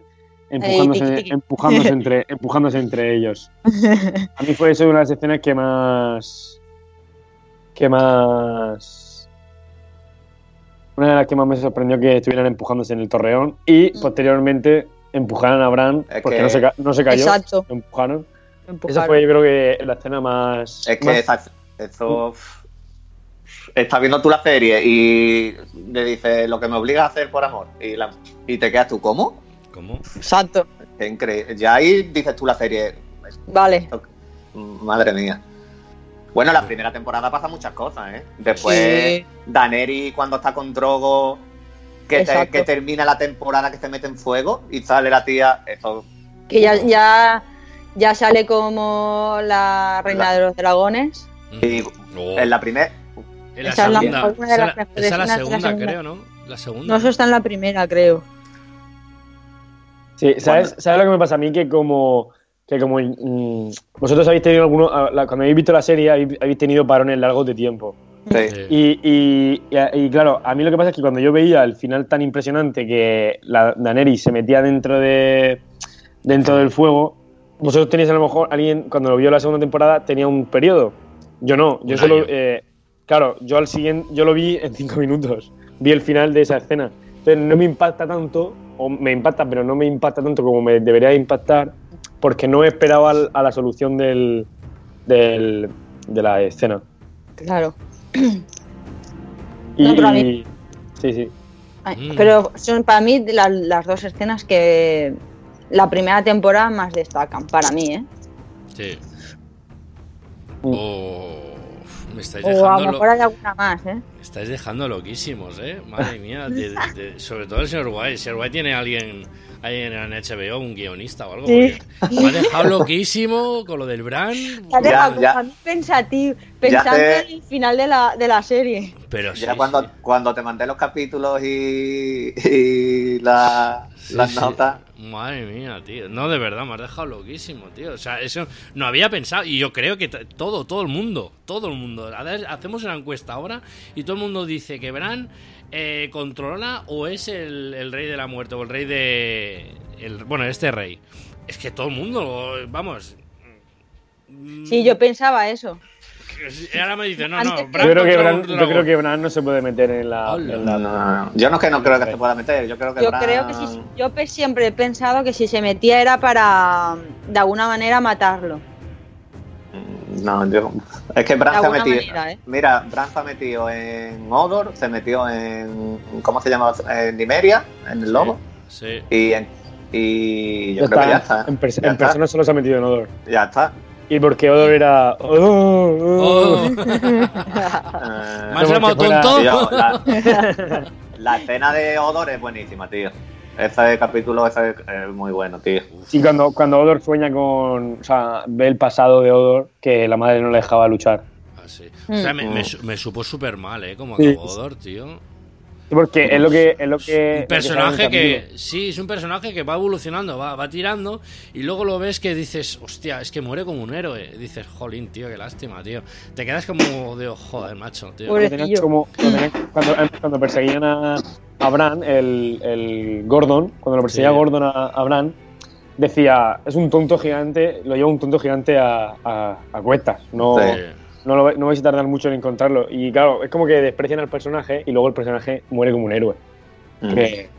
empujándose, empujándose, <laughs> entre, empujándose entre ellos. <laughs> A mí fue eso una de las escenas que más. que más. Una de las que más me sorprendió que estuvieran empujándose en el torreón y Mm. posteriormente empujaran a Bran Es porque que- no, se, ca- no se cayó. Exacto. lo empujaron. Esa fue, yo creo que la escena más. Es que más- esa- eso. Estás viendo tú la serie y le dices lo que me obliga a hacer por amor. Y, la- y te quedas tú, ¿cómo? ¿Cómo? Exacto. Increíble. Ya ahí dices tú la serie. Vale. Madre mía. Bueno, la primera temporada pasa muchas cosas, ¿eh? Después, Sí. Daneri cuando está con Drogo, que, te- que termina la temporada que se mete en fuego y sale la tía. Eso. Que ya, ya, ya sale como la reina La- de los dragones. Y Oh. en la primera. En la Esa es la segunda. Esa es la segunda. creo, ¿no? La segunda. No, eso está en la primera, creo. Sí, ¿sabes, ¿sabes lo que me pasa a mí? Que como, que como mm, vosotros habéis tenido alguno, a- la- cuando habéis visto la serie, habéis, habéis tenido parones largos de tiempo. Sí. Y, y- y- y, claro, a mí lo que pasa es que cuando yo veía el final tan impresionante que la Daenerys se metía dentro de dentro del fuego, vosotros tenéis a lo mejor alguien cuando lo vio la segunda temporada tenía un periodo. Yo no, yo Un solo eh, claro, yo al siguiente yo lo vi en cinco minutos, vi el final de esa escena. Entonces no me impacta tanto, o me impacta, pero no me impacta tanto como me debería impactar, porque no esperaba al- a la solución del, del- de la escena. Claro. <clears throat> Y, No, pero a mí- Sí, sí. Ay, Mm. Pero son para mí la- las dos escenas que la primera temporada más destacan, para mí, ¿eh? Sí. Mm. Oh, me estáis O a lo- mejor hay alguna más, ¿eh? Estáis dejando loquísimos, ¿eh? Madre <laughs> mía. de- de- de- sobre todo el señor White. El señor White tiene a alguien ahí en el HBO, un guionista o algo. Sí. Me ha dejado <laughs> loquísimo con lo del Bran. Ya. como a mí pensativo, pensando en el final de la, de la serie. Pero Ya sí, cuando, sí. cuando te mandé los capítulos y, y la- Sí, las sí. notas, Madre mía, tío. No, de verdad, me has dejado loquísimo, tío. O sea, eso no había pensado. Y yo creo que todo, todo el mundo, todo el mundo. A ver, hacemos una encuesta ahora y todo el mundo dice que Bran eh, controla o es el, el rey de la muerte o el rey de. El, bueno, este rey. Es que todo el mundo, vamos. Sí, yo pensaba eso. Ahora me dice, no, no, Yo creo, que Bran, un yo dragón. creo que Bran no se puede meter en la. En no, la- no, no. yo no es que no creo que se pueda meter, yo creo que Yo Bran- creo que si, yo siempre he pensado que si se metía era para de alguna manera matarlo. No, yo... Es que Bran se ha metido... manera, ¿eh? Mira, Bran se ha metido en Odor, se metió en... ¿Cómo se llama? En Nimeria, en el lobo. Sí. Y, en- y yo Ya creo que ya está, está. En, pers- Ya en está. persona solo se ha metido en Odor. Ya está. Y porque Odor era. Oh, oh. Oh. <laughs> <laughs> ¿Me has Como llamado tonto? tío, <laughs> la, la escena de Odor es buenísima, tío. Ese capítulo ese es muy bueno, tío. Sí, cuando, cuando Odor sueña con. O sea, ve el pasado de Odor, que la madre no le dejaba luchar. Ah, sí. O sea, me, Mm. me su- me supo súper mal, ¿eh? Como Sí. acabó Odor, tío. Porque es lo que. Es lo que un personaje lo que, sí, es un personaje que va evolucionando, va, va tirando y luego lo ves que dices, hostia, es que muere como un héroe. Dices, jolín, tío, qué lástima, tío. Te quedas como de, joder, macho, tío. Como- tenían- cuando, cuando perseguían a, a Bran, el, el Gordon, cuando lo perseguía Sí. Gordon a, a Bran, decía, es un tonto gigante, lo lleva un tonto gigante a, a, a cuestas. No, Sí. No, lo- no vais a tardar mucho en encontrarlo. Y claro, es como que desprecian al personaje y luego el personaje muere como un héroe. Mm. Que-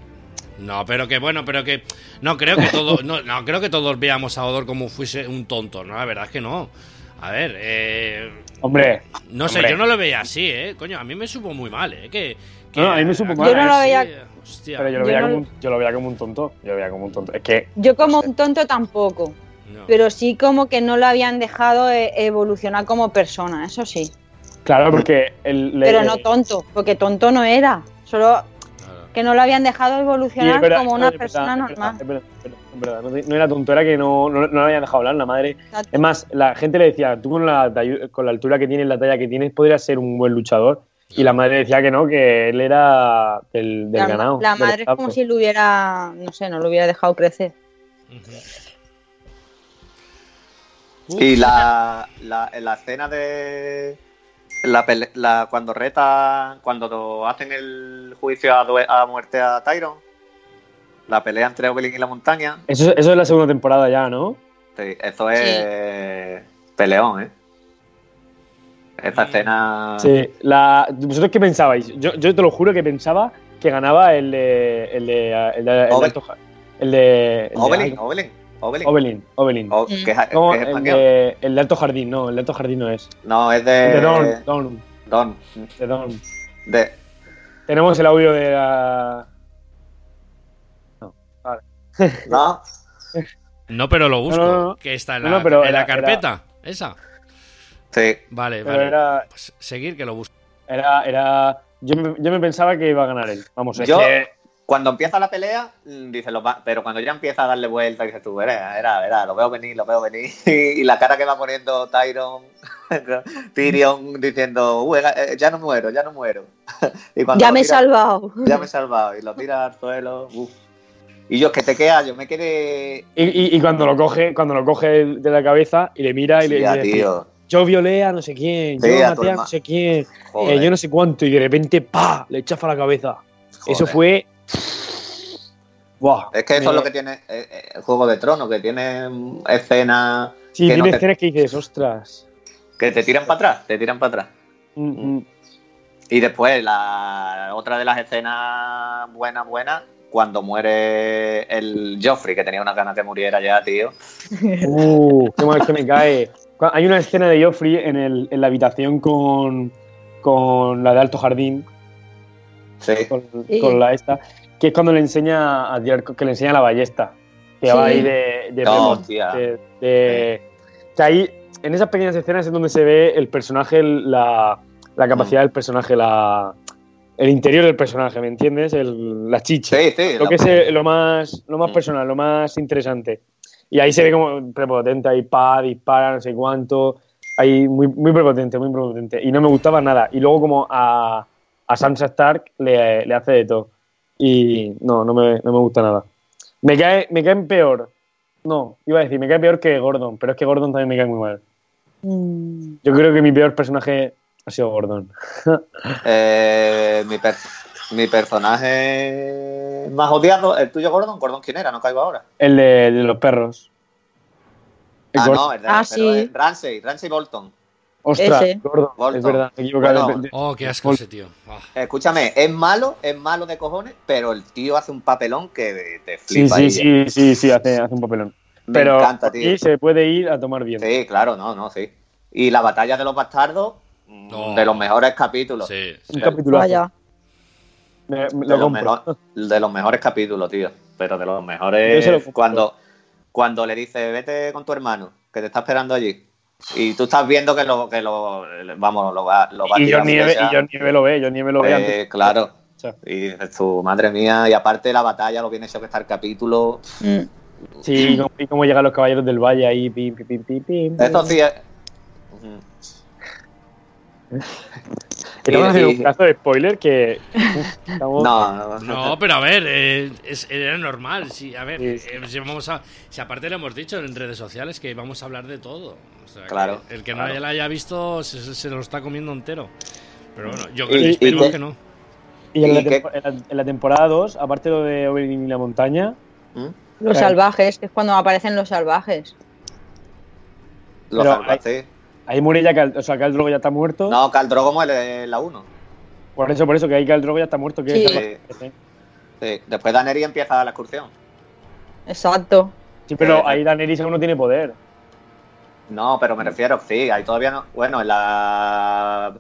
No, pero que bueno, pero que no creo que todos, no, no creo que todos veamos a Odor como fuese un tonto, no, la verdad es que no. A ver, eh, hombre, no sé, Hombre. yo no lo veía así, eh, coño, a mí me supo muy mal, eh, que, que- No, a mí me supo mal. Yo no lo veía- sí, hostia, pero yo lo, Yo veía no- como un, yo lo veía como un tonto. Yo lo veía como un tonto. Es que Yo como un tonto tampoco, no. pero sí como que no lo habían dejado eh, evolucionar como persona, eso sí. Claro, porque el, Pero no tonto, porque tonto no era, solo Claro. que no lo habían dejado evolucionar verdad, como una persona normal. verdad, es verdad, es verdad, es verdad. No, era tonto, era que no, no, no le habían dejado hablar la madre. Exacto. Es más, la gente le decía, tú con la, con la altura que tienes, la talla que tienes, podrías ser un buen luchador. Y la madre decía que no, que él era del, del la, ganado. la madre es como si lo hubiera, no sé, no lo hubiera dejado crecer. Ujú. Y la, la, en la escena de. La, la- cuando reta. Cuando hacen el juicio a, muerte a Tyron. La pelea entre Oberyn y la montaña. Eso, eso es la segunda temporada ya, ¿no? Sí, eso es. Peleón, ¿eh? Esa Mm. escena. Sí. La, ¿Vosotros qué pensabais? Yo, yo te lo juro que pensaba que ganaba el de. El de. El de. El de, el de- el de- Oberyn, Oberyn. O- Mm. que es, No, que es el, de, el de Alto Jardín, no, el de Alto Jardín no es. No, es de de. Don, Don, Don. de Don. De, Tenemos el audio de la. No, vale. <laughs> no, No, pero lo busco, No, no, no. que está en No, la, no, pero en la era- carpeta, esa. sí. Vale, Pero vale. era, Pues seguir que lo busco. era, era. Yo me, yo me pensaba que iba a ganar él. Vamos, es Yo- que. Cuando empieza la pelea, mm, dice, lo va- pero cuando ya empieza a darle vuelta, dices tú, verá, verá, verá, lo veo venir, lo veo venir. <laughs> y la cara que va poniendo Tyron, <laughs> Tyrion, diciendo, "Uy, eh, ya no muero, ya no muero. <laughs> y cuando Ya me he salvado. Ya me he salvado. Y lo tira al suelo, uf. Y yo, que te queda, yo me quedé. Y, y- y cuando lo coge, cuando lo coge de la cabeza y le mira y le Ya, dice, tío. yo violé a no sé quién, Sí, yo maté a no sé quién, eh, yo no sé cuánto, y de repente, ¡pa! le chafa la cabeza. Eso fue. Es que eso me- es lo que tiene eh, eh, el Juego de Tronos, que tiene escenas Sí, que, tiene no te, escenas que dices, ostras. que te tiran para atrás, te tiran para atrás. Mm, mm. Y después, la otra de las escenas buenas, buenas, cuando muere el Joffrey, que tenía una ganas que muriera ya, tío. <laughs> Uh, qué mal que me cae. Hay una escena de Joffrey en, el, en la habitación con, con la de Alto Jardín, Sí. con, Sí. con la esta, que es cuando le enseña a Diar- que le enseña la ballesta, que Sí. va ahí de, de, No, de- de- que ahí en esas pequeñas escenas es donde se ve el personaje, la, la capacidad del personaje, la, el interior del personaje, ¿me entiendes? El, la chicha. Sí, sí. lo la- que es eh, lo más, lo más Mm. personal, lo más interesante. Y ahí se ve como prepotente, ahí pa, dispara, no sé cuánto. Ahí muy, muy prepotente, muy prepotente. Y no me gustaba nada. Y luego como a, a Sansa Stark le, le hace de todo. Y no, no me, no me gusta nada. Me cae, me caen peor. No, iba a decir, me cae peor que Gordon, pero es que Gordon también me cae muy mal. Mm, Yo creo que mi peor personaje ha sido Gordon. <laughs> Eh, mi, per- mi personaje más odiado, el tuyo, Gordon. Gordon, ¿quién era? No caigo ahora. El de, de los perros. El Ah, Gordon. no, el de Ah, pero sí. es Ramsey, Ramsey Bolton. Ostras, ese. Bolton. es verdad, me he equivocado. Bueno, de- de- Oh, qué asco ese tío. Ah. Escúchame, es malo, es malo de cojones, pero el tío hace un papelón que te Sí, flipa. sí, ahí. sí, sí, sí, hace, hace un papelón. Me Pero encanta, tío. aquí se puede ir a tomar bien. Sí, claro, no, no, sí. Y la batalla de los bastardos, mm, No. de los mejores capítulos. Sí, Un sí. capítulo. Vaya. Me, me de, lo los mejor- de los mejores capítulos, tío. Pero de los lo mejores. Cuando, cuando le dice, vete con tu hermano, que te está esperando allí. Y tú estás viendo que lo, que lo vamos, lo va, lo va a Y tirar John Nieve, y John Nieve lo ve, John Nieve lo ve Eh, antes. claro. O sea, Y dices tú, madre mía, y aparte la batalla, lo bien hecho que está el capítulo. Mm. Sí, y cómo, y cómo llegan los caballeros del valle ahí, pim, pim, pim, pim, pim. Esto sí es. <laughs> Estamos y- haciendo y- un caso de spoiler que. uf, estamos- No, no, No, pero a ver, eh, es- era normal. Sí, a ver, Sí, sí. eh, si, vamos a, si aparte lo hemos dicho en redes sociales que vamos a hablar de todo. O sea, que Claro, el que claro. no la haya visto se, se lo está comiendo entero. Pero bueno, yo Y- creo que que- no. Y en la, ¿Y qué- tempo- en la- en la temporada 2, aparte lo de Oberyn y la montaña, ¿Mm? Los salvajes, que es cuando aparecen los salvajes. Los Pero salvaste. Ahí muere ya Cal, o sea, Khal Drogo ya está muerto. No, Cal Drogo muere en la 1. Por eso, por eso, que ahí Khal Drogo ya está muerto. Que Sí. sí. Sí. Después Daenerys empieza la excursión. Exacto. Sí, pero Eh, ahí Daenerys aún no tiene poder. No, pero me refiero, sí, ahí todavía no. Bueno, en la.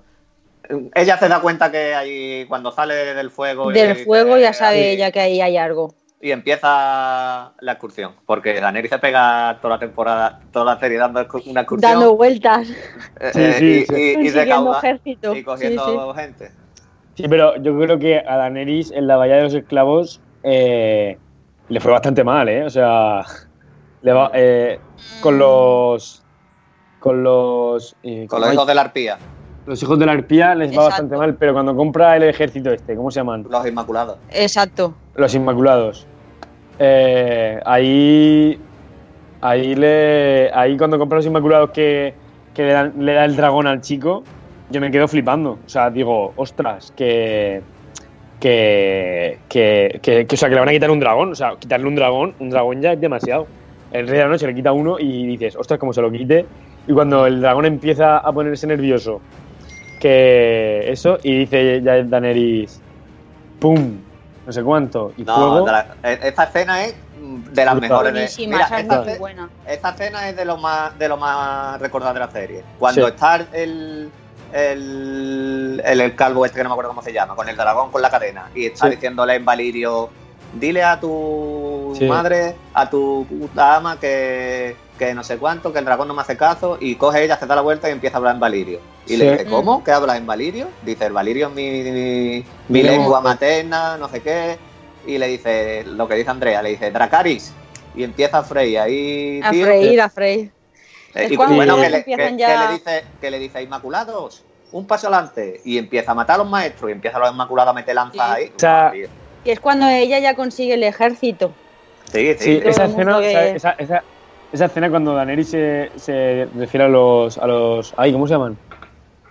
Ella se da cuenta que ahí cuando sale del fuego. Del fuego ya sabe ella que ahí hay algo. Y empieza la excursión. Porque Daenerys se pega toda la temporada, toda la serie dando una excursión. Dando vueltas, eh, Sí, eh, sí, y, y- y consiguiendo recauda- ejército. y cogiendo sí. gente. Sí, pero yo creo que a Daenerys en la Bahía de los Esclavos eh, le fue bastante mal, ¿eh? O sea, le va- eh, con los. Con los. eh, Con ¿cómo los hay? hijos de la arpía, Los hijos de la arpía les va bastante mal, pero cuando compra el ejército este, ¿cómo se llaman? los inmaculados. Exacto. Los Inmaculados. Eh, ahí. Ahí le. Ahí cuando compra los Inmaculados que, que le, dan- le da el dragón al chico, yo me quedo flipando. O sea, digo, ostras, que. Que, que, que, o sea, que le van a quitar un dragón. O sea, quitarle un dragón, un dragón ya es demasiado. El rey de la noche le quita uno y dices, ostras, como se lo quite. Y cuando el dragón empieza a ponerse nervioso, que eso, y dice ya Daenerys, ¡pum! No sé cuánto, y No, fuego. de la- eh, esta escena es mm, de las Brutal. mejores. de- Buenísima, Mira, esa es esta, buena. esta escena es de lo más de lo más recordado de la serie. Cuando Sí. está el, el, el, el calvo este que no me acuerdo cómo se llama, con el dragón con la cadena, y está Sí. diciéndole en Valirio, dile a tu Sí. madre, a tu puta ama que, que no sé cuánto, que el dragón no me hace caso, y coge ella, se da la vuelta y empieza a hablar en Valirio. Y Sí. le dice, Mm. ¿cómo? ¿Qué hablas en Valirio? Dice, el Valirio es mi, mi, mi lengua. lengua materna, no sé qué. Y le dice, lo que dice Andrea, le dice, Dracaris. Y empieza a freír ahí, A tío. freír, a freír. Eh, Es y bueno, que le, empiezan que- ya- que le dice, que le dice, Inmaculados, un paso adelante. Y empieza a matar a los maestros y empieza a los Inmaculados a meter lanzas Sí. ahí. O sea. Y es cuando ella ya consigue el ejército. sí, sí, Sí, esa escena, que- esa, esa- esa escena cuando Daenerys se, se refiere a los, a los. Ay, ¿cómo se llaman?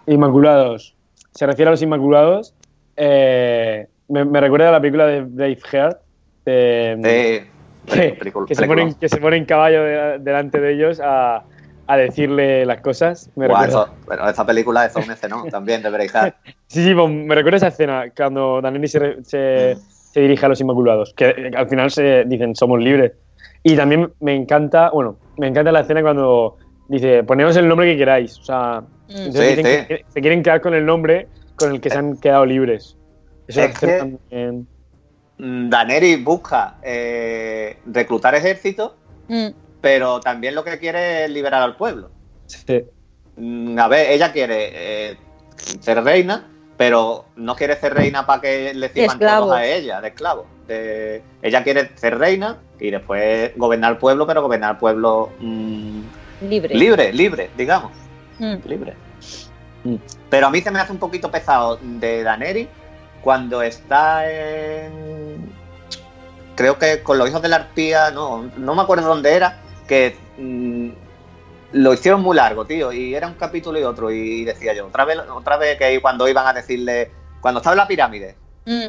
Inmaculados. Se refiere a los Inmaculados. eh, me, me recuerda a la película de Braveheart. de- Eh, que, película- que se ponen, que se ponen caballo de- delante de ellos a, a decirle las cosas. Me eso- bueno, esa película es un escenón también de Braveheart. <laughs> Sí, sí, pues, me recuerda esa escena cuando Daenerys se, se, se dirige a los Inmaculados, que al final se dicen somos libres. Y también me encanta, bueno, me encanta la escena cuando dice poneos el nombre que queráis. O sea, entonces Sí, dicen sí. que se quieren quedar con el nombre con el que se han quedado libres. Eso Es que- también- Mm, Daenerys busca eh, reclutar ejército, Mm. pero también lo que quiere es liberar al pueblo. sí. Mm, A ver, ella quiere eh, ser reina, pero no quiere ser reina para que le sirvan todos a ella, de esclavo. De- ella quiere ser reina y después gobernar el pueblo, pero gobernar el pueblo mm, Libre. libre, libre, digamos, Mm. libre. Mm. Pero a mí se me hace un poquito pesado de Daneri cuando está en. Creo que con los hijos de la arpía, no, no me acuerdo dónde era, que lo hicieron muy largo, tío, y era un capítulo y otro, y decía yo, otra vez, otra vez que cuando iban a decirle, cuando estaba en la pirámide, Mm.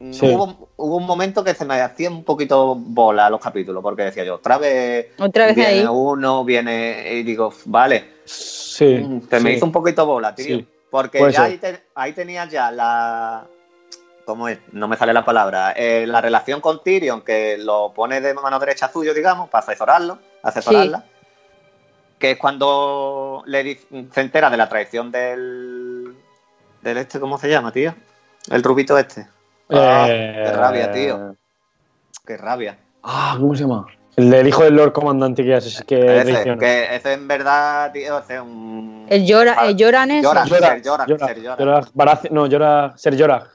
mm, Sí. hubo, hubo un momento que se me hacía un poquito bola los capítulos, porque decía yo, otra vez, Otra vez viene ahí. uno, viene, y digo, vale, Sí, Mm, Se me sí. hizo un poquito bola, tío. Sí. Porque Puede ya ahí, te- ahí tenías ya la. ¿Cómo es? No me sale la palabra. Eh, la relación con Tyrion, que lo pone de mano derecha suyo, digamos, para asesorarlo, asesorarla. Que es cuando le se entera de la traición del. del este, ¿cómo se llama, tío? El rubito este. Ah, Eh, qué rabia, tío. Qué rabia. Ah, ¿cómo se llama? El del hijo del Lord Comandante que, hace, que ese, que ese en verdad, tío, ese es un. El llora, el lloran ese. Llora. Llora, llora, llora, no, llora, ser llora.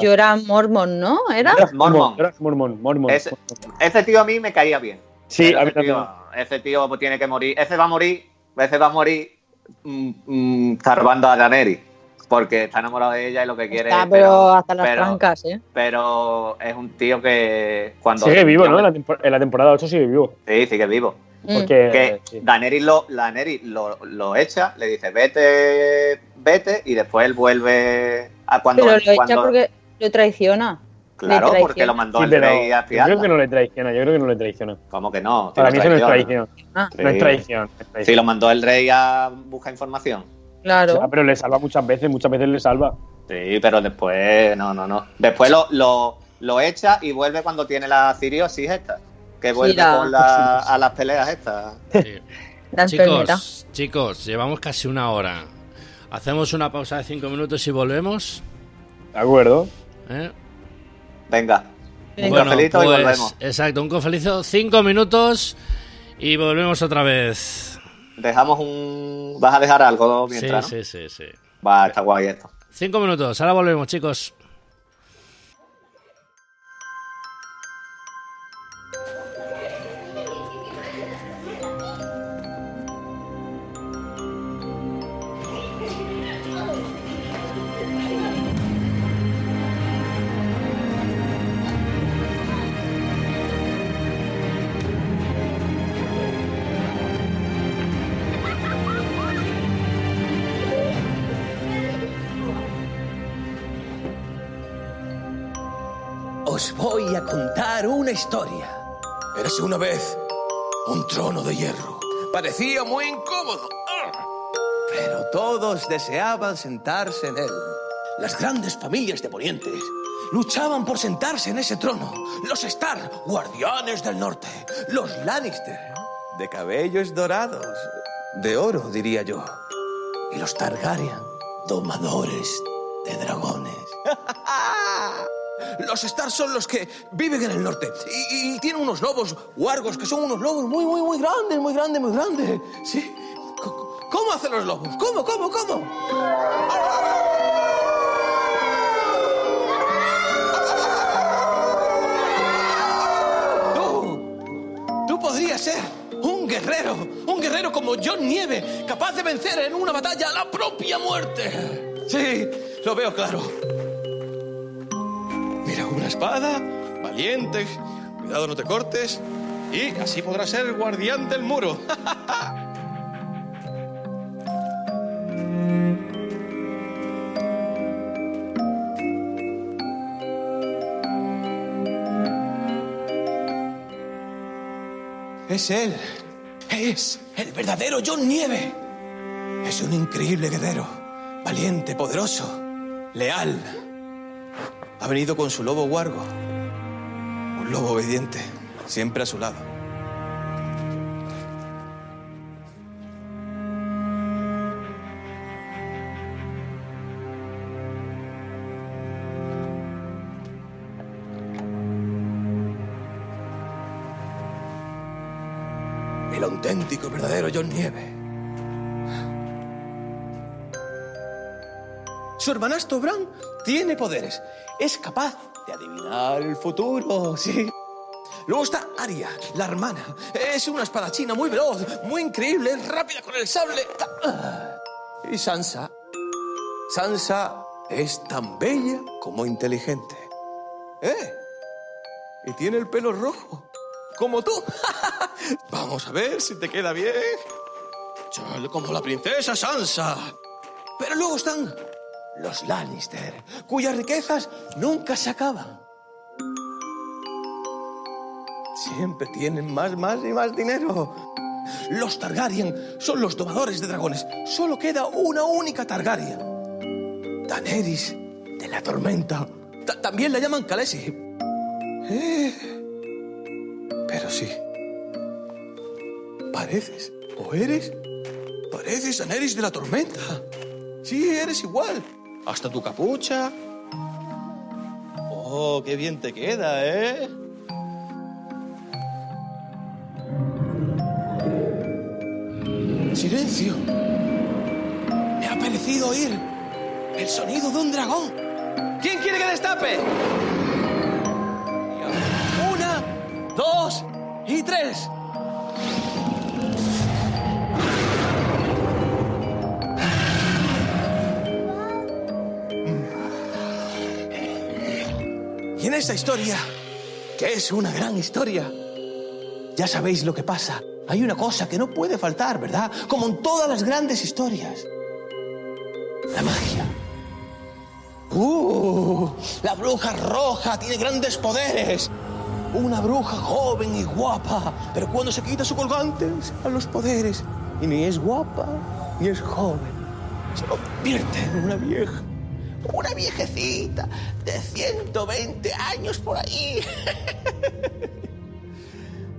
Lloran Mormon, ¿no? ¿Era? Mormon. Llora Mormon, Mormon. Ese- Ese tío a mí me caía bien. Sí, a mí también. Ese tío pues, tiene que morir. Ese va a morir. Ese va a morir mm, mm, salvando a Daenerys. Porque está enamorado de ella y lo que quiere Está, es- pero hasta las pero- trancas, ¿eh? pero es un tío que cuando. Sigue vivo, ¿no? En la, en la temporada 8 sigue vivo. Sí, sigue vivo. Mm. Porque. Que sí. Daenerys, lo, Daenerys lo, lo echa, le dice vete, vete, y después él vuelve a cuando. Pero lo echa porque lo traiciona. Claro, porque lo mandó Sí, el rey a yo creo que no le traiciona, yo creo que no le traiciona. ¿Cómo que no? Para mí eso no es traición. Ah, No es Sí. traición. no es traición. Sí, lo mandó el rey a buscar información. claro. Pero le salva muchas veces, muchas veces le salva. Sí, pero después, no, no, no. Después lo, lo, lo echa y vuelve cuando tiene la ciriosis esta. Que vuelve con la- a las peleas estas. Sí. Chicos, chicos, llevamos casi una hora. Hacemos una pausa de cinco minutos y volvemos. ¿De acuerdo? ¿eh? Venga, un cafelito y pues, volvemos. Exacto, un cafelito, cinco minutos y volvemos otra vez. Dejamos un. ¿Vas a dejar algo Sí, mientras? no? sí, sí, sí. Va, está guay esto. Cinco minutos, ahora volvemos, chicos. Historia. Érase una vez un trono de hierro. Parecía muy incómodo. Pero todos deseaban sentarse en él. Las grandes familias de Poniente luchaban por sentarse en ese trono. Los Stark, guardianes del norte. Los Lannister, de cabellos dorados. De oro, diría yo. Y los Targaryen, domadores de dragones. Los Stark son los que viven en el norte y, y tienen unos lobos wargos que son unos lobos muy, muy, muy grandes, muy grandes, muy grandes. Sí. ¿Cómo hacen los lobos? ¿Cómo, cómo, cómo? Tú, tú podrías ser un guerrero, un guerrero como John Nieve, capaz de vencer en una batalla la propia muerte. Sí, lo veo claro. Espada, valiente, cuidado no te cortes, Y así podrá ser guardián del muro. <laughs> Es él. Es el verdadero John Nieve. Es un increíble guerrero. Valiente, poderoso, leal. Ha venido con su lobo Wargo. Un lobo obediente, siempre a su lado. El auténtico, verdadero John Nieve. Su hermanastro Bran tiene poderes. Es capaz de adivinar el futuro, <laughs> sí. Luego está Arya, la hermana. Es una espadachina muy veloz, muy increíble, rápida con el sable. Y Sansa. Sansa es tan bella como inteligente. ¿Eh? Y tiene el pelo rojo. Como tú. <laughs> Vamos a ver si te queda bien. Como la princesa Sansa. Pero luego están los Lannister, cuyas riquezas nunca se acaban. Siempre tienen más, más y más dinero. Los Targaryen son los domadores de dragones. Solo queda una única Targaryen. Daenerys de la tormenta. Ta- también la llaman Khaleesi. Eh, Pero sí. Pareces, o eres, pareces Daenerys de la tormenta. Sí, eres igual. Hasta tu capucha. Oh, qué bien te queda, ¿eh? Silencio. Me ha parecido oír el sonido de un dragón. ¿Quién quiere que destape? Una, dos y tres. Esta historia, que es una gran historia, ya sabéis lo que pasa. Hay una cosa que no puede faltar, ¿verdad? Como en todas las grandes historias. La magia. ¡Uh! La bruja roja tiene grandes poderes. Una bruja joven y guapa. Pero cuando se quita su colgante, se van los poderes. Y ni es guapa, ni es joven. Se convierte en una vieja. Una viejecita de 120 años por ahí. <laughs>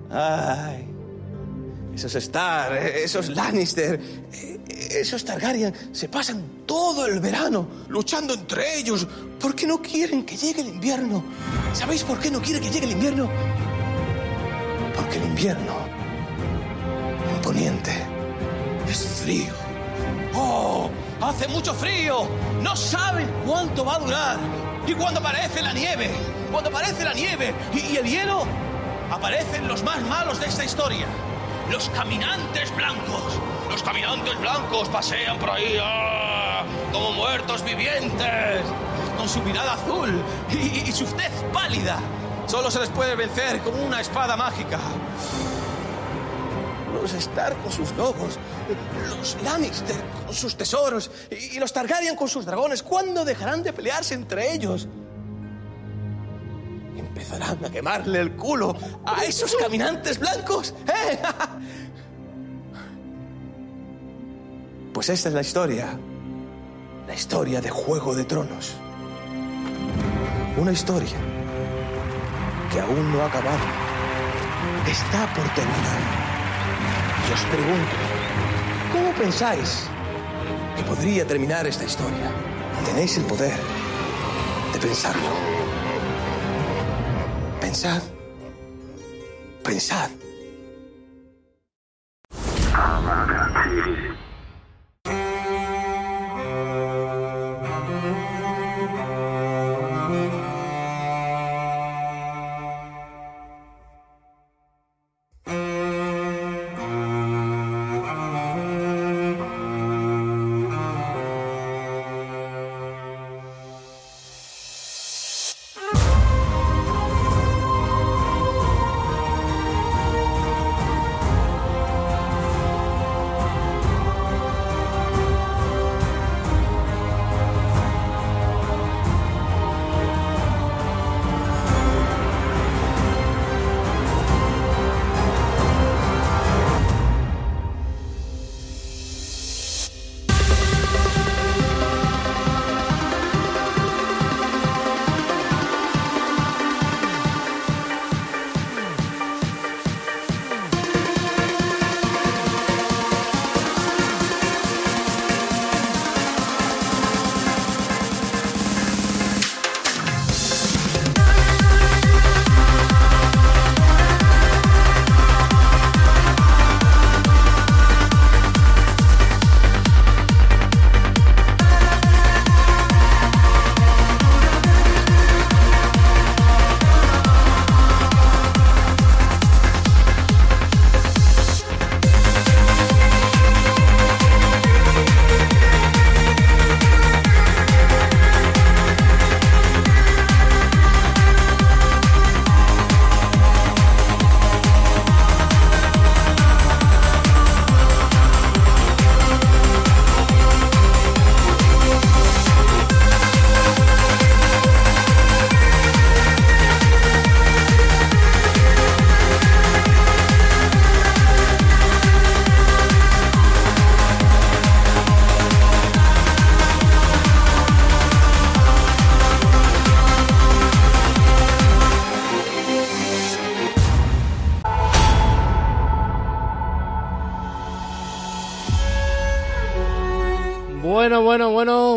Ay. Esos Star, esos Lannister, esos Targaryen se pasan todo el verano luchando entre ellos porque no quieren que llegue el invierno. ¿Sabéis por qué no quiere que llegue el invierno? Porque el invierno en Poniente es frío. ¡Oh! ¡Hace mucho frío! No saben cuánto va a durar. Y cuando aparece la nieve, cuando aparece la nieve y, el hielo, aparecen los más malos de esta historia. Los caminantes blancos. Los caminantes blancos pasean por ahí ¡ah! como muertos vivientes, con su mirada azul y, y su tez pálida. Solo se les puede vencer con una espada mágica. Los Stark con sus lobos, los Lannister con sus tesoros y, los Targaryen con sus dragones. ¿Cuándo dejarán de pelearse entre ellos? Empezarán a quemarle el culo a esos caminantes blancos. ¿eh? <laughs> Pues esta es la historia. La historia de Juego de Tronos. Una historia que aún no ha acabado. Está por terminar. Os pregunto, ¿cómo pensáis que podría terminar esta historia? Tenéis el poder de pensarlo. Pensad. Pensad.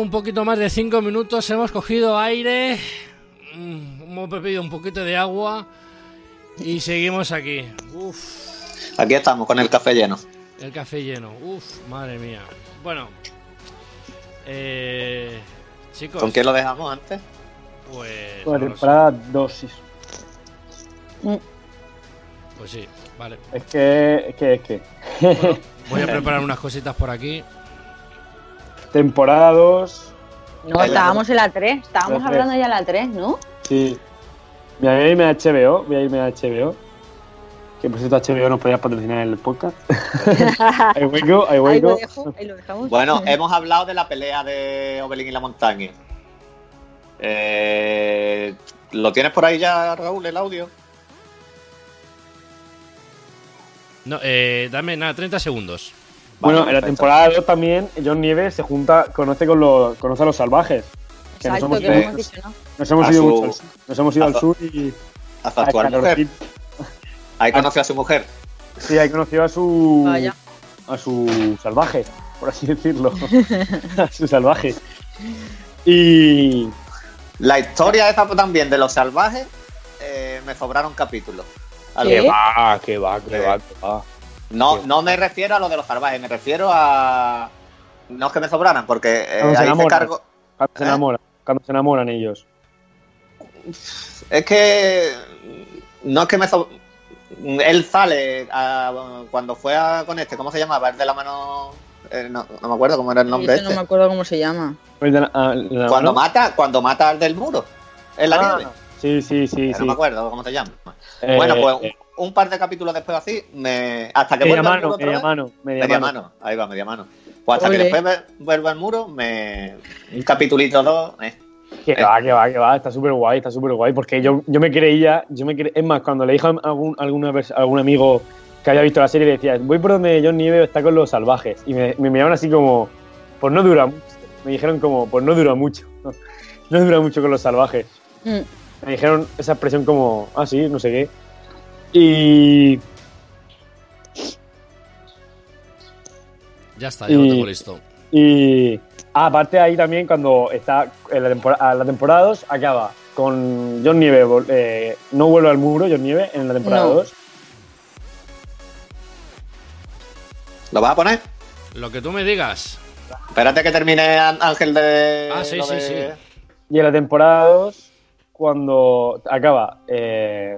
Un poquito más de cinco minutos. Hemos cogido aire. mm, Hemos bebido un poquito de agua. Y seguimos aquí. Uf, Aquí estamos con el café lleno. el café lleno. Uf, madre mía. Bueno. Eh, chicos. ¿Con quién lo dejamos antes? Pues. Con la temporada 2. sí. Pues sí, vale. Es que, es que, es que. Bueno, voy a <laughs> preparar unas cositas por aquí. Temporada 2. No, estábamos en la 3. Estábamos La hablando ya en la 3, ¿no? Sí. Voy a irme a HBO. Voy a irme a HBO. Que por cierto, HBO nos podía patrocinar el podcast. Hay hueco, hay Ahí hueco. ahí dejamos. Bueno, hemos hablado de la pelea de Obelín y la montaña. Eh, ¿Lo tienes por ahí ya, Raúl, el audio? No, eh, dame nada, 30 segundos. Bueno, Vale, en la temporada 2 también John Nieves se junta, conoce con los, conoce a los salvajes. Que nos hemos que ido, hemos dicho, ¿no? nos hemos A ido su- mucho al sur. Nos hemos ido a al su- sur y mujer. Ahí conoció a su mujer. Sí, ahí conoció a su Vaya. a su salvaje, por así decirlo. <laughs> a su salvaje. Y La historia esta también de los salvajes, eh, me sobraron capítulos. Algo. ¿Qué? va, que va, que va, que va. No, Sí. no me refiero a lo de los salvajes, me refiero a. No es que me sobraran, porque eh, Cuando se ahí se enamoran. cargo. Cuando se ¿Eh? enamoran, cuando se enamoran ellos. Es que. No es que me so- Él sale a- cuando fue a- con este, ¿cómo se llamaba? El de la mano. eh, no, no me acuerdo cómo era el nombre no este. me acuerdo cómo se llama. Pues de la- ah, de la Cuando mata, cuando mata al del muro. En la Ah, nieve. Sí, sí, sí, No sí. me acuerdo cómo se llama. Eh, bueno, pues eh, un, par de capítulos después así, me, hasta que media vuelva al mano, muro otra media vez- mano, media, Media mano. mano, ahí va, media mano. Pues hasta que después vuelva al muro, me. Un capitulito dos. eh. Que va, que va, que va, está súper guay, está súper guay, porque yo, yo me creía, yo me cre- es más, cuando le dije a algún, alguna algún amigo que había visto la serie, le decía, voy por donde John Nieve está con los salvajes, y me, me miraban así como, pues no dura mucho, me dijeron como, pues no dura mucho, no, <laughs> no dura mucho con los salvajes, Mm. me dijeron esa expresión como, ah, sí, no sé qué, y Ya está, ya lo tengo listo. Y ah, aparte ahí también cuando está en la temporada, la temporada 2 acaba con John Nieve, eh, no vuelve al muro John Nieve en la temporada No. 2. ¿Lo vas a poner? Lo que tú me digas. Espérate que termine Ángel de. Ah, sí, sí, de- sí. Y en la temporada 2, cuando acaba, eh,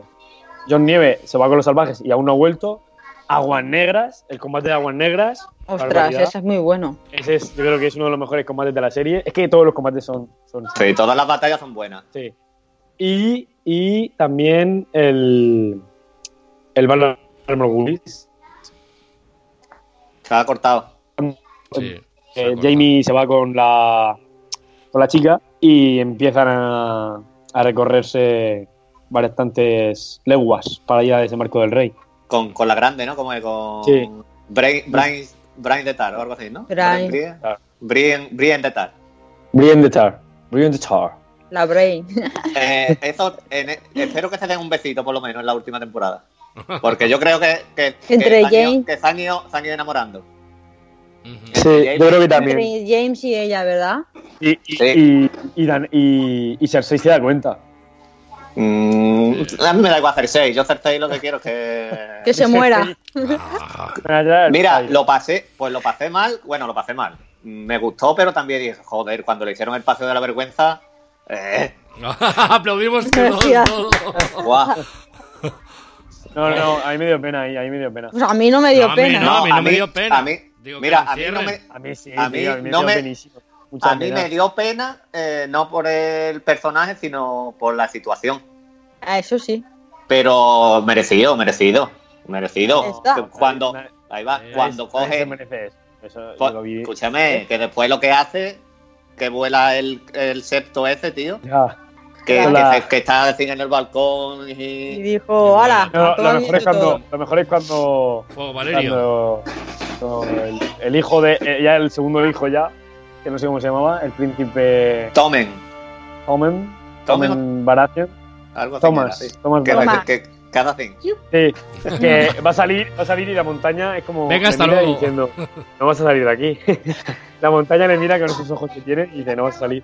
John Nieve se va con los salvajes y aún no ha vuelto. Aguas Negras, el combate de Aguas Negras. Ostras, barbaridad. ese es muy bueno. Ese es, yo creo que es uno de los mejores combates de la serie. Es que todos los combates son. son Sí, todas las batallas son buenas. Sí. Y, y también el. El Armor Willis. Se ha cortado. Sí. se Eh, ha cortado. Jamie se va con la, con la chica y empiezan a, a recorrerse bastantes leguas para ir a desembarco del rey. Con, con la grande, ¿no? Como es con. Sí. Brain, Brain, Brain de Tar o algo así, ¿no? Brain. Brian, Tar. Brian, Brian de Tar. Brienne the Tar. Brienne the Tar. La Brain. <laughs> Eh, eso, en- espero que se den un besito por lo menos en la última temporada. Porque yo creo que, que, que Entre se, han ido, que se han ido- se han ido enamorando. Sí, yo creo que también. Entre James y ella, ¿verdad? Y, y, Sí. y, y Dan- y- y Cersei se da cuenta. Mm, a mí me da igual Cersei. Yo Cersei lo que quiero es que... Que se muera. <laughs> Ah, Mira, lo pasé, pues lo pasé mal. Bueno, lo pasé mal. Me gustó, pero también dije, joder, cuando le hicieron el paseo de la vergüenza... Eh, <laughs> Aplaudimos todos. Guau. <laughs> No, no, a mí me dio pena ahí, a mí me dio pena. Pues a mí no me dio No, a mí pena. no, a mí no me dio pena. A mí, Digo, mira, a mí no me, A mí sí, A mí tío, a mí me no dio me- penísimo. Mucha a mí me dio pena, eh, no por el personaje, sino por la situación. Ah, Eso sí. Pero merecido, merecido, merecido. Está. Cuando, ahí va, cuando coge, eso. Yo lo vi. escúchame, que después lo que hace, que vuela el, el septo ese, tío, Ya. que, Hola. que, se- que está así en el balcón Y y... dijo, ¡hala! No, lo, mejor es viento". cuando, lo mejor es cuando, Fuego Valerio. cuando, cuando el, el hijo de, eh, ya el segundo hijo ya, que no sé cómo se llamaba, el príncipe Tomen, Omen, Tomen. Omen Baratheon, algo así. Thomas, era, sí. Thomas Que, Baratheon. que, que, que hace así. Sí, que va a salir, va a salir y la montaña es como Venga, hasta luego. diciendo, no vas a salir de aquí. <laughs> la montaña le mira con esos ojos que tiene y dice, no vas a salir.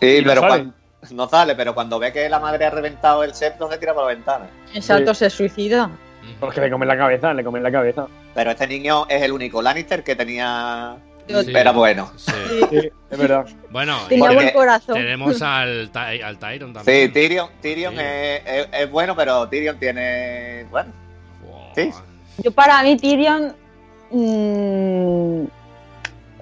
Sí, Y no pero sale. cuando, no sale, pero cuando ve que la madre ha reventado el septo, se tira por la ventana. Exacto, se suicida. Porque le comen la cabeza, le comen la cabeza. Pero este niño es el único Lannister que tenía. Sí. Era bueno. Sí. Sí, es verdad. Bueno, buen corazón. tenemos al, Ty- al Tyron Sí, también. Tyrion, Tyrion Sí. es, es- es bueno, pero Tyrion tiene. Bueno, Wow. sí. Yo para mí Tyrion mm,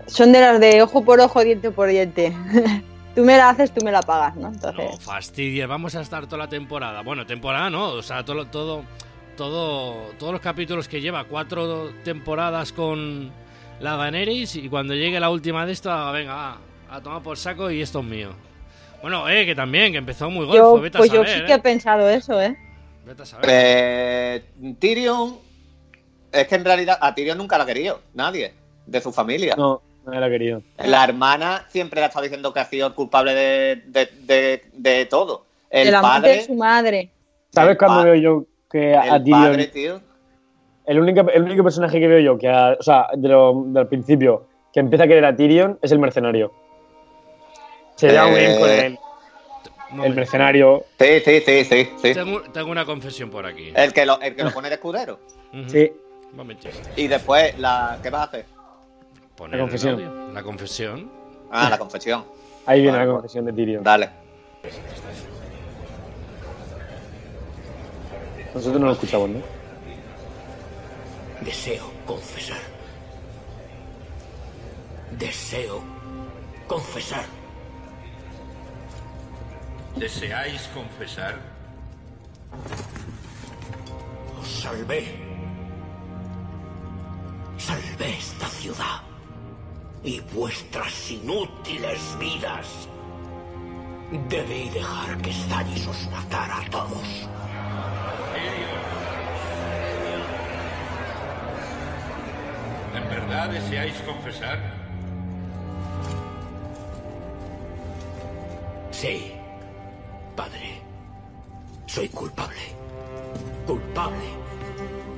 son de las de ojo por ojo, diente por diente. <laughs> tú me la haces, tú me la pagas, ¿no? No Entonces, fastidies, vamos a estar toda la temporada. Bueno, temporada no, o sea, todo, todo, todo, todos los capítulos que lleva, cuatro temporadas con la Daenerys y cuando llegue la última de esta, venga, va, a tomar por saco y esto es mío. Bueno, eh, que también, que empezó muy golfo, yo, vete pues a yo saber, sí que he eh. pensado eso, ¿eh? Vete a saber. Eh, Tyrion. Es que en realidad a Tyrion nunca la ha querido, nadie, de su familia. No, no era querido. La hermana siempre le ha estado diciendo que ha sido el culpable de, de, de- de todo. El padre. de su madre. ¿Sabes cuándo veo yo que a El Tyrion... padre, tío. El único, el único personaje que veo yo que, a- o sea, de lo- del principio, que empieza a querer a Tyrion es el mercenario. Se lleva muy bien con Eh, él. Un El mercenario. Sí, sí, sí, sí. sí. Tengo, tengo una confesión por aquí. El, que lo, el que lo pone de escudero. Ujú. Sí. Un momentito. Y después, la, ¿qué vas a hacer? Poner La confesión. La. Ah, la confesión. Ahí viene Vale, la confesión de Tyrion. Dale. Nosotros no lo escuchamos, ¿no? Deseo confesar. Deseo confesar. ¿Deseáis confesar? Os salvé. Salvé esta ciudad y vuestras inútiles vidas. Debí dejar que Stannis os matara a todos. ¿En verdad deseáis confesar? Sí, padre. Soy culpable. Culpable.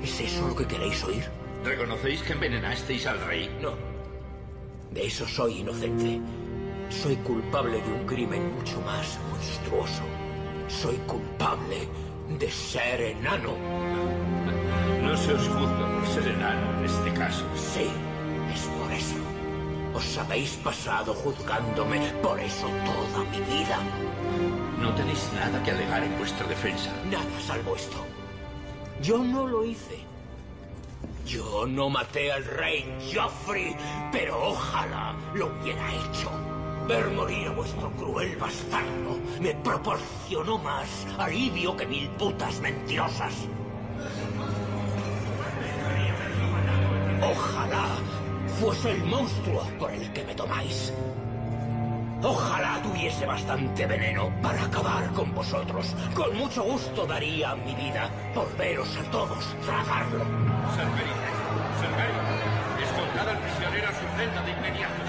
¿Es eso lo que queréis oír? ¿Reconocéis que envenenasteis al rey? No. De eso soy inocente. Soy culpable de un crimen mucho más monstruoso. Soy culpable de ser enano. No se os juzga por ser enano en este caso. Sí, es por eso. Os habéis pasado juzgándome por eso toda mi vida. No tenéis nada que alegar en vuestra defensa. Nada salvo esto. Yo no lo hice. Yo no maté al rey Joffrey, pero ojalá lo hubiera hecho. Ver morir a vuestro cruel bastardo me proporcionó más alivio que mil putas mentirosas. Ojalá fuese el monstruo por el que me tomáis. Ojalá tuviese bastante veneno para acabar con vosotros. Con mucho gusto daría mi vida por veros a todos tragarlo. Al prisionero a su celda de inmediato.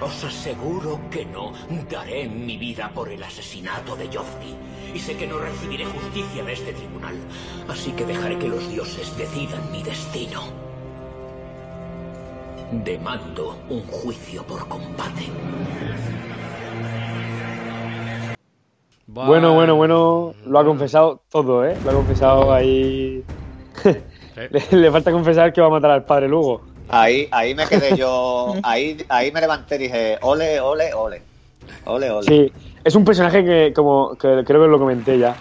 Os aseguro que no daré mi vida por el asesinato de Joffrey. Y sé que no recibiré justicia de este tribunal. Así que dejaré que los dioses decidan mi destino. Demando un juicio por combate. Bueno, bueno, bueno. Lo ha confesado todo, ¿eh? Lo ha confesado ahí. <laughs> le, le falta confesar que va a matar al padre luego. Ahí, ahí me quedé yo. <laughs> Ahí, ahí me levanté y dije, ole, ole, ole. Ole, ole. Sí, es un personaje que, como que creo que lo comenté ya,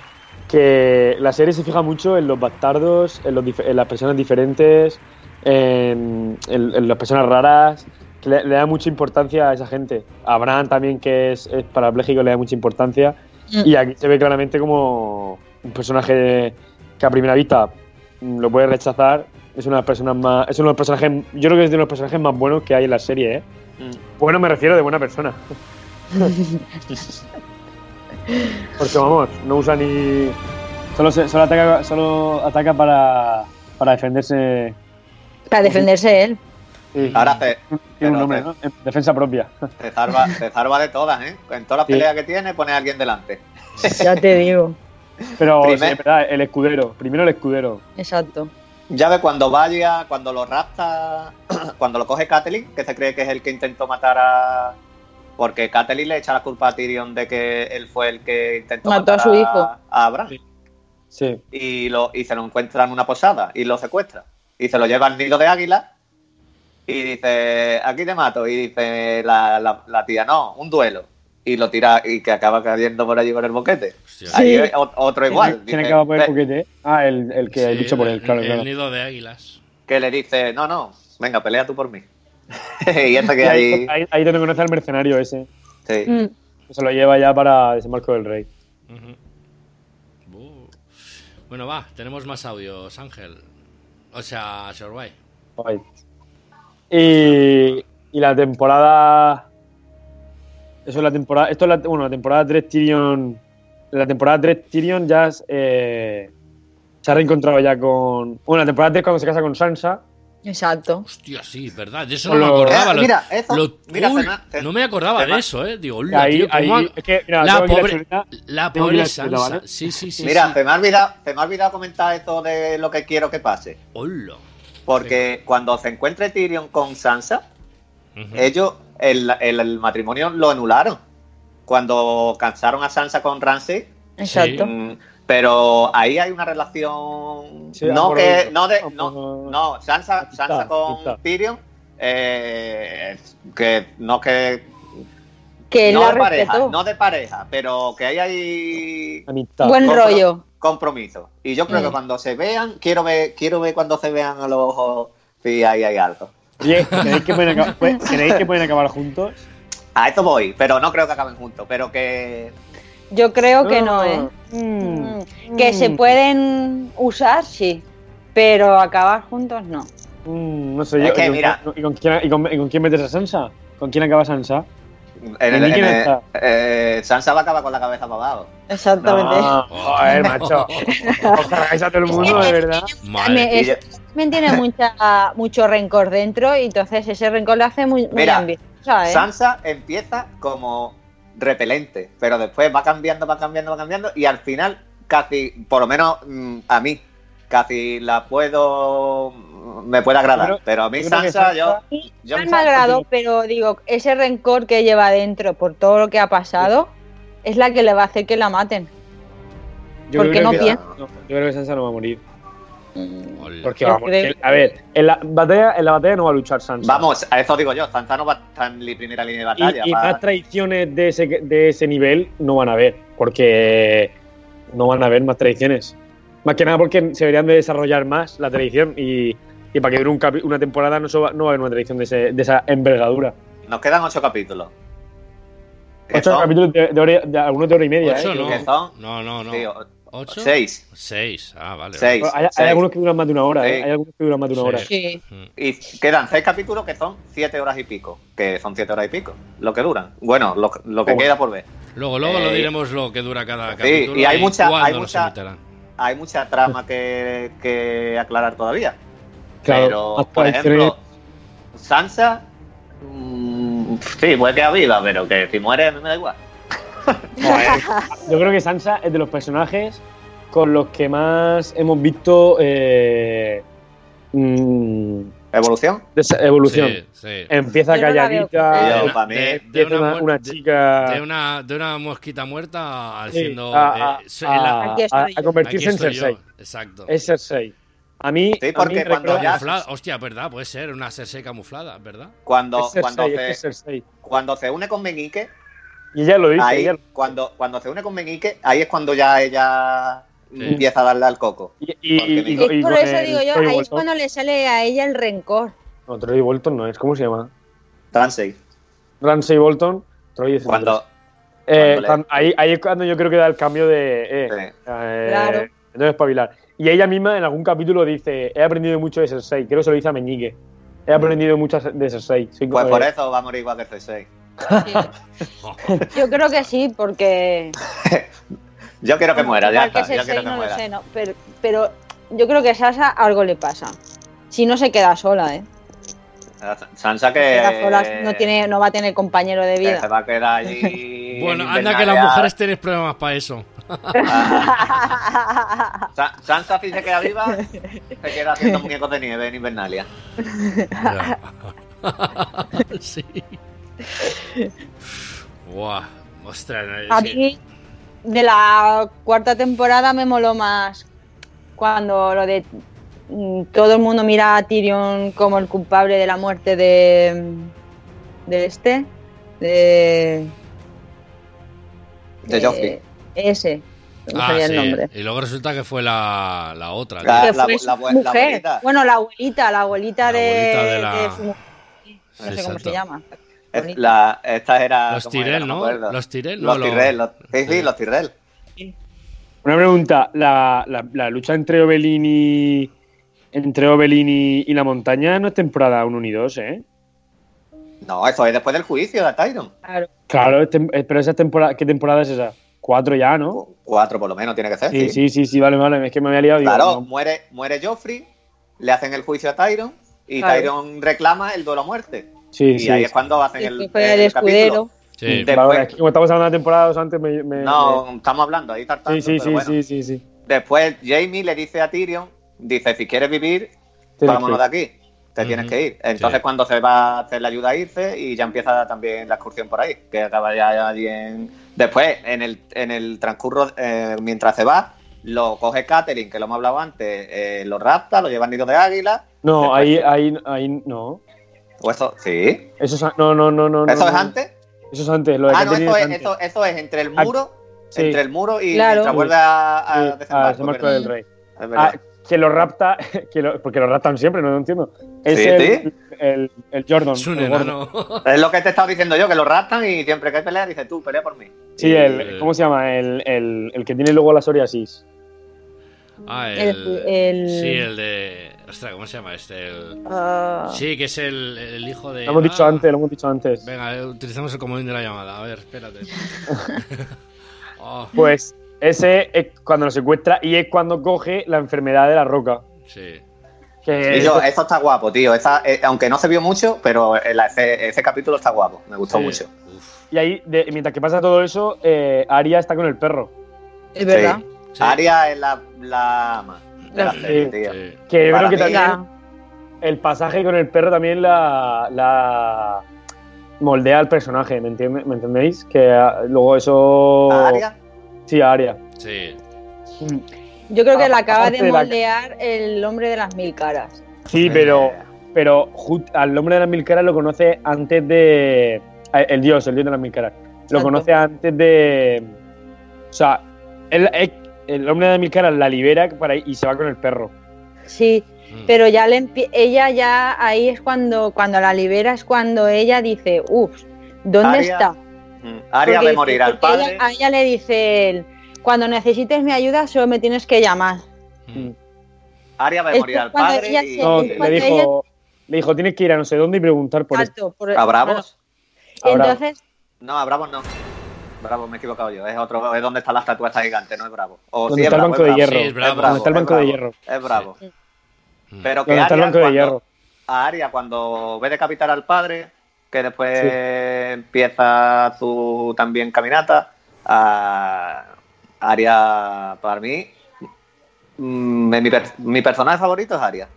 que la serie se fija mucho en los bastardos, en, los dif- en las personas diferentes, en, en- en las personas raras, que le, le da mucha importancia a esa gente. A Bran también, que es, es parapléjico, le da mucha importancia. Y aquí se ve claramente como un personaje que a primera vista mm, lo puede rechazar. Es una de las personas más. Es uno de los personajes. Yo creo que es de los personajes más buenos que hay en la serie, ¿eh? Bueno, me refiero de buena persona. <laughs> Porque vamos, no usa ni. Solo, se- solo ataca, solo ataca para, para defenderse. Para defenderse él. Sí. Ahora se, Tiene un nombre, ¿no? En defensa propia. se salva, se salva de todas, ¿eh? En todas las Sí. peleas que tiene, pone a alguien delante. Ya te digo. Pero sí, Primer- el escudero. Primero el escudero. Exacto. Ya ve cuando vaya, cuando lo rapta, <clears throat> cuando lo coge Catelyn, que se cree que es el que intentó matar a. Porque Catelyn le echa la culpa a Tyrion de que él fue el que intentó Mató a matar su hijo. a Bran. Sí. Y, lo, y se lo encuentra en una posada y lo secuestra. Y se lo lleva al nido de águila. Y dice, aquí te mato. Y dice la, la- la tía, no, un duelo. Y lo tira y que acaba cayendo por allí con el boquete. Ahí Sí. otro igual. ¿Quién acaba por el boquete? Ah, el, el que Sí, dicho por él, el- claro, el claro. nido de águilas. que le dice, no, no, venga, pelea tú por mí. <laughs> y ese que ahí, ahí... ahí, ahí donde conoce al mercenario ese. Sí. Mm. Se lo lleva ya para desembarco del rey. Uh. Bueno, va, tenemos más audios, Ángel. O sea, Shorbay. Y, y la temporada. Eso es la temporada. Esto es la, bueno, la temporada 3 Tyrion. La temporada 3 Tyrion ya eh, se ha reencontrado ya con. Bueno, la temporada 3 cuando se casa con Sansa. Exacto. Hostia, sí, verdad. De eso Con no me lo- acordaba. Eh, lo- mira, eso, lo- mira, uy, no me acordaba de eso, eh. Digo, hola, Ahí, tío, ahí, ¿cómo ha- es que, mira, la pobre, chuleta, la pobre Sansa. ¿vale? Sí, sí, sí. Mira, sí. se me ha olvidado, se me ha olvidado comentar esto de lo que quiero que pase. Hola. Porque cuando se encuentre Tyrion con Sansa, Ellos el, el- el matrimonio lo anularon. Cuando cansaron a Sansa con Ramsay. Exacto. Mm, pero ahí hay una relación. Sí, no que. No, de, no, no, Sansa, Sansa con. Tyrion. eh, que no que. Que no la de pareja, respetó. no de pareja, pero que ahí hay Amistad. Buen Compro- rollo. compromiso. Y yo creo Mm. que cuando se vean, quiero ver, quiero ver cuando se vean a los ojos si ahí hay algo. Oye, ¿creéis que pueden acabar, pueden- <laughs> ¿creéis que pueden acabar juntos? A esto voy, pero no creo que acaben juntos, pero que Yo creo que no. ¿eh? Mm. Que Mm. se pueden usar, sí. Pero acabar juntos, no. Mm, no sé yo. Es que, ¿y, con, mira. ¿y con quién, y con- y con quién metes a Sansa? ¿Con quién acaba Sansa? En el, ¿Y quién en el- eh, Sansa va a acabar con la cabeza para abajo. Exactamente. No, joder, macho. Os cargáis a todo el mundo, de verdad. Me- es- también tiene mucha, mucho rencor dentro y entonces ese rencor lo hace muy, muy Mira, ¿eh? Sansa empieza como repelente, pero después va cambiando, va cambiando, va cambiando y al final casi, por lo menos mm, a mí, casi la puedo, me puede agradar, pero a mí Sansa, Sansa- yo, yo no me agradó, pero digo, ese rencor que lleva dentro por todo lo que ha pasado es la que le va a hacer que la maten. Yo ¿Por qué creo no que- piensa? no, yo creo que Sansa no va a morir. Hola. Porque vamos, a ver, en la batalla, en la batalla no va a luchar Sansa. Vamos, a eso digo yo, Sansa no va a estar en la primera línea de batalla. Y, más traiciones de ese, de ese nivel no van a haber, porque no van a haber más traiciones. Más que nada porque se deberían de desarrollar más la traición y, y para que dure un una temporada no, se va, no va a haber una traición de, ese- de esa envergadura. Nos quedan ocho capítulos. Ocho son- capítulos de, de hora, de- algunos de hora y media, Ocho, ¿eh? no. son- No, no, no. sí, ¿Ocho? Seis. Seis. Ah, vale. Seis. Hay, hay seis. algunos que duran más de una hora, ¿eh? Sí. Hay algunos que duran más de una hora. Sí. Sí. Y quedan seis capítulos que son siete horas y pico. Que son siete horas y pico. Lo que duran. Bueno, lo, lo que Oh. queda por ver. Luego, luego lo Eh, diremos lo que dura cada sí, capítulo y hay mucha- cuándo hay mucha-. Hay mucha trama que, que aclarar todavía. Claro, Pero, por ejemplo, Sansa. mm, sí, puede quedar viva, pero que si muere a mí me da igual. <laughs> Yo creo que Sansa es de los personajes con los que más hemos visto eh, mm, ¿Evolución? desa- evolución. Sí, sí. Empieza no la calladita, Yo, para mí, de, de una, una, una de- chica de una, de una mosquita muerta sí, haciendo. a, a- eh, la- a- a- yo. a convertirse en. Cersei. Exacto. Es Cersei. A mí, Sí, a mí porque me cuando recuerda- ya- Camuflada. Hostia, verdad, puede ser una Cersei camuflada, ¿verdad? Cuando, es Cersei, cuando, se, es Cersei. cuando se une con Meñique, Y ella lo dice, ahí, ella lo- cuando, cuando se une con Meñique, ahí es cuando ya ella Sí. empieza a darle al coco. y, y, Porque y- me- y- Es y por eso digo yo, ahí es cuando le sale a ella el rencor. No, Troy Bolton no es, ¿cómo se llama? Ramsey. Ramsey Bolton, Troy es Cuando. Eh, cuando le- ahí, ahí es cuando yo creo que da el cambio de. Eh, Sí. eh, Claro. Entonces, espabilar. Y ella misma en algún capítulo dice: He aprendido mucho de Cersei. Creo que se lo dice a Meñique. He aprendido mucho de Cersei. Sí, pues eh, por eso va a morir igual que Cersei. <laughs> Yo creo que sí, porque. <laughs> Yo quiero que muera, ya está. Yo quiero que no lo muera. sé, no, pero, pero yo creo que Sasa algo le pasa. Si no se queda sola, ¿eh? Sansa Se queda que, sola, no, tiene, no va a tener compañero de que se vida. va a quedar <laughs> allí Bueno, en anda que las mujeres tenéis problemas para eso. <laughs> Sa- Sansa si se queda viva, se queda haciendo muñecos de nieve en Invernalia. <laughs> sí. Buah, ostras. no, A mí, de la cuarta temporada me moló más cuando lo de mm, todo el mundo mira a Tyrion como el culpable de la muerte de, de este, de, De Joffrey. ese, no Ah, sabía sí. el nombre. Y luego resulta que fue la, la otra. La- mujer. bueno, la abuelita, la abuelita, de, abuelita de la- de su mujer. No sé cómo Exacto. se llama. Es- La, esta era. Los. Tyrell, ¿no? acuerdo. Los Tyrell, no, Los los- Tyrell, los- sí, sí, los Tyrell. Una pregunta, la, la- la lucha entre Oberyn y entre Oberyn y, y la montaña no es temporada 1 y 2, ¿eh? No, eso es después del juicio de Tyron. Claro. Claro, es tem- eh, pero esa temporada, ¿qué temporada es esa? Cuatro ya, ¿no? Cuatro por lo menos tiene que ser. Sí, sí, sí, sí, vale, vale, es que me había liado. digo, Claro, no. muere, muere Joffrey, le hacen el juicio a Tyron y Claro. Tyron reclama el duelo a muerte. Sí, y sí, ahí sí. es cuando hacen Sí, el, el capítulo. escudero. Sí. Vale, Después, es que como estamos hablando de temporadas antes, me. me- no, estamos hablando ahí tartando, sí, sí, pero sí, bueno. sí, sí, sí. Después Jamie le dice a Tyrion, dice, si quieres vivir, Tienes vámonos que de aquí. Te tienes que ir. Entonces Sí. cuando se va a hacer la ayuda a irse y ya empieza también la excursión por ahí, que acaba ya allí en... Después, en el, en el transcurso, eh, mientras se va, lo coge Catherine, que lo hemos hablado antes, eh, lo rapta, lo lleva al nido de águila. No, Después- ahí, ahí, ahí, no. ¿O eso? Sí. Eso es, no, no, no, no. ¿Eso no, es no. antes? Eso es antes, lo de Ah, no, eso es antes. eso, eso es entre el Ah, muro, sí. entre el muro y Claro. mientras vuelve a, a Sí, desembarco, a desembarco ¿verdad? del rey. Ah, que lo rapta, <laughs> que lo- porque lo raptan siempre, no lo entiendo. Es Sí, el, sí. el, el Jordan. Es un el gordo. enano. <laughs> Es lo que te he estado diciendo yo, que lo raptan y siempre que hay pelea dice tú, pelea por mí. Sí, Y- el, ¿cómo se llama? El, el, el que tiene luego la psoriasis. Ah, el, El- el- Sí, el de. Ostras, ¿cómo se llama este? El... Ah, Sí, que es el, el hijo de. Lo hemos dicho Ah, antes, lo hemos dicho antes. Venga, eh, utilizamos el comodín de la llamada. A ver, espérate. <laughs> Oh, Pues ese es cuando lo secuestra y es cuando coge la enfermedad de la roca. sí. Que Y yo, eso está guapo, tío. Eh, aunque no se vio mucho, pero el- ese, ese capítulo está guapo. Me gustó Sí. mucho. Uf, y ahí, de- mientras que pasa todo eso, eh, Arya está con el perro. es verdad. sí. Aria es la, la ama de la. Sí. Que yo creo que también el pasaje con el perro también la, la moldea al personaje, ¿me, entiende- ¿me entendéis? Que ah, luego eso... ¿A Aria? Sí, a Arya. Sí. Yo creo que Ah, la acaba de de la- moldear el hombre de las mil caras. Sí, pero, pero al nombre de las mil caras lo conoce antes de... eh, El dios, el dios de las mil caras. Lo Exacto. conoce antes de... O sea, él- él- el hombre de mil caras la libera para, y se va con el perro. Sí, Mm. pero ya le ella ya ahí es cuando cuando la libera es cuando ella dice, uff, ¿dónde Aria, está? Mm. Aria Porque ve dice- morir al porque ella- padre. a ella le dice él, cuando necesites mi ayuda solo me tienes que llamar. Mm. Aria ve Es morir que al cuando padre ella y... No, le dijo, le dijo, tienes que ir a no sé dónde y preguntar por esto. Alto, por- ¿A Bravos? A Bravos. Entonces, No, a Bravos no. Bravo, me he equivocado yo. Es otro, es donde está la estatua esta gigante, no es Bravo. O sí, está el banco de hierro. Sí, es Bravo. Donde está el banco de hierro. Es Bravo. Pero que está el Arya, banco de cuando- hierro. a Aria cuando ve decapitar al padre, que después empieza su también caminata, a Aria para mí, mm, mi, per- mi personaje favorito es Aria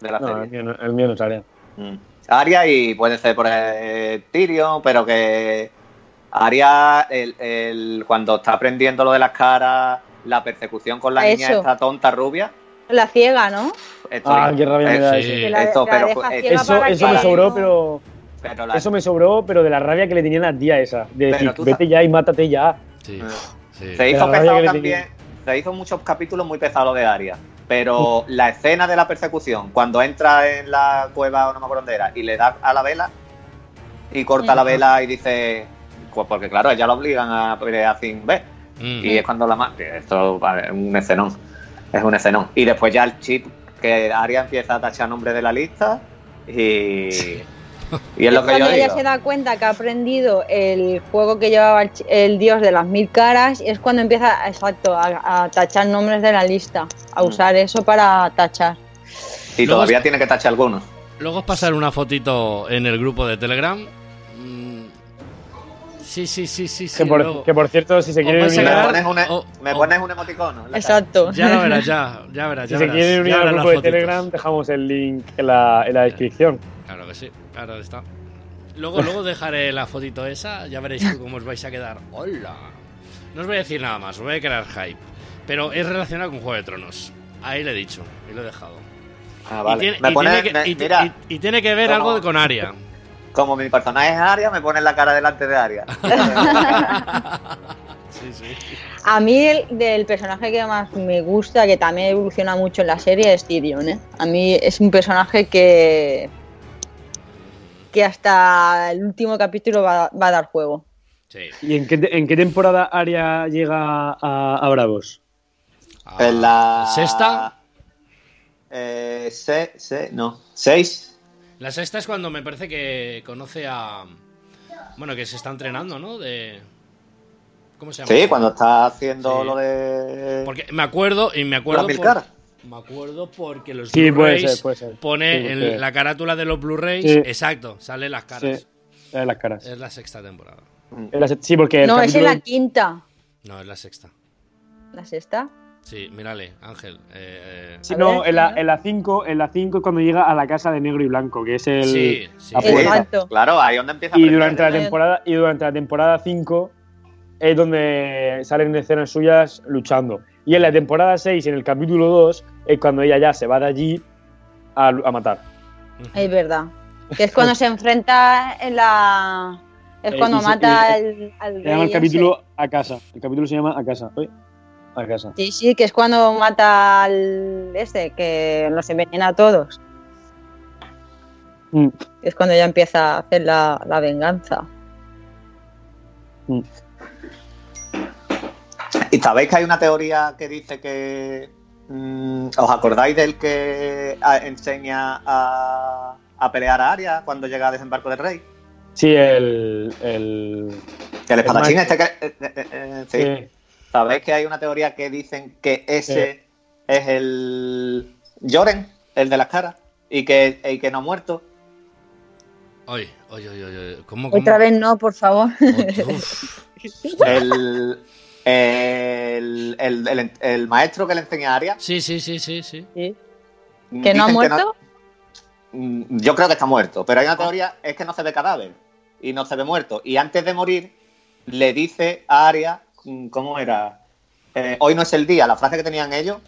de la No, serie. el mío no, el mío no es Arya. Mm. Aria y puede ser por eh, Tyrion, pero que Aria, el, el- cuando está aprendiendo lo de las caras, la persecución con la A niña eso. esta tonta rubia. la ciega, ¿no? esto- Ah, qué rabia me eh, da sí. eso. Que la- Esto, la pero deja eh, Eso, eso que- me sobró, pero... pero la- Eso me sobró, pero de la rabia que le tenía la tía esa. De decir, tú vete sabes- ya y mátate ya. Sí. Sí. Se hizo pesado también. Se hizo muchos capítulos muy pesados de Aria. Pero la escena de la persecución, cuando entra en la cueva, o no me acuerdo dónde era, y le da a la vela y corta la vela y dice. Pues porque claro, ella lo obligan a pelear sin ver. Mm. Y es cuando la mata. Esto vale, es un escenón. Es un escenón. Y después ya el chip que Aria empieza a tachar nombres de la lista. Y. Y es lo que yo cuando ella digo. se da cuenta que ha aprendido el juego que llevaba el, dios de las mil caras, es cuando empieza, exacto, a, a tachar nombres de la lista, a Mm. usar eso para tachar. Y Luego todavía es- tiene que tachar algunos. Luego os pasaré una fotito en el grupo de Telegram. Sí, sí, sí, sí. sí Que por, que por cierto, si se a unir, Me pones un, Oh, me pones un emoticono. Exacto. Ya lo verás, <laughs> ya, ya verás. si ya se verás, quieren unir ya al grupo de. Telegram, dejamos el link en la, en la descripción. Claro que sí, claro que está. Luego, luego dejaré la fotito esa, ya veréis tú cómo os vais a quedar. ¡Hola! No os voy a decir nada más, os voy a crear hype. Pero es relacionado con Juego de Tronos. Ahí le he dicho, ahí lo he dejado. Ah, Y vale. tiene- me y pone, tiene que- me- y- mira, y- y tiene que ver como- algo con Aria. Como mi personaje es Aria, me pones la cara delante de Aria. <laughs> Sí, sí. A mí el del personaje que más me gusta, que también evoluciona mucho en la serie, es Tyrion. ¿eh? A mí es un personaje que que hasta el último capítulo va, va a dar juego. Sí. ¿Y en qué, en qué temporada Aria llega a, a Bravos? en la ¿Sexta? Eh, se, se- no, seis. La sexta es cuando me parece que conoce a. Bueno, que se está entrenando, ¿no? De. ¿Cómo se llama? Sí, cuando está haciendo Sí. lo de. Porque me acuerdo, y me acuerdo. ¿La por- Milcar? me acuerdo porque los Sí, Blu-rays pone Sí, en la carátula de los Blu-rays. Sí. Exacto, salen las caras. Sí, en las caras. Es la sexta temporada. Sí, porque No, es en la quinta. No, es la sexta. ¿La sexta? Sí, mírale, Ángel. eh, eh, Sí, A no, ver, en la, a ver. en la 5 en la 5 es cuando llega a la casa de negro y blanco, que es el Sí, sí. Exacto. Claro, ahí es donde empieza a Y durante la temporada y durante la temporada 5 es donde salen escenas suyas luchando. Y en la temporada 6, en el capítulo 2, es cuando ella ya se va de allí a, a matar. Es verdad. Que es cuando se enfrenta en la. Es Eh, cuando mata al, al Se llama el capítulo A casa. El capítulo se llama A casa. A casa. ese. Sí, sí, que es cuando mata al este, que los envenena a todos. Mm, es cuando ya empieza a hacer la, la venganza. mm. ¿Y sabéis que hay una teoría que dice que. mm, ¿Os acordáis del que a- enseña a, a pelear a Aria cuando llega a desembarco del rey? Sí, el. el Que el espadachín maestro. este que. eh, eh, eh, sí. sí. ¿Sabéis que hay una teoría que dicen que ese es el. Joren, el de las caras? Y que, y que no ha muerto. Oye, oye, oye, oye. ¿Cómo, cómo? Otra vez no, por favor. Uf. <laughs> El. El, el, el- el maestro que le enseña a Aria. Sí, sí, sí, sí, sí. Sí. ¿Que no ha muerto? Mm, Yo creo que está muerto, pero hay una teoría, es que no se ve cadáver y no se ve muerto. Y antes de morir, le dice a Aria, mm, ¿cómo era? Eh, hoy no es el día, la frase que tenían ellos.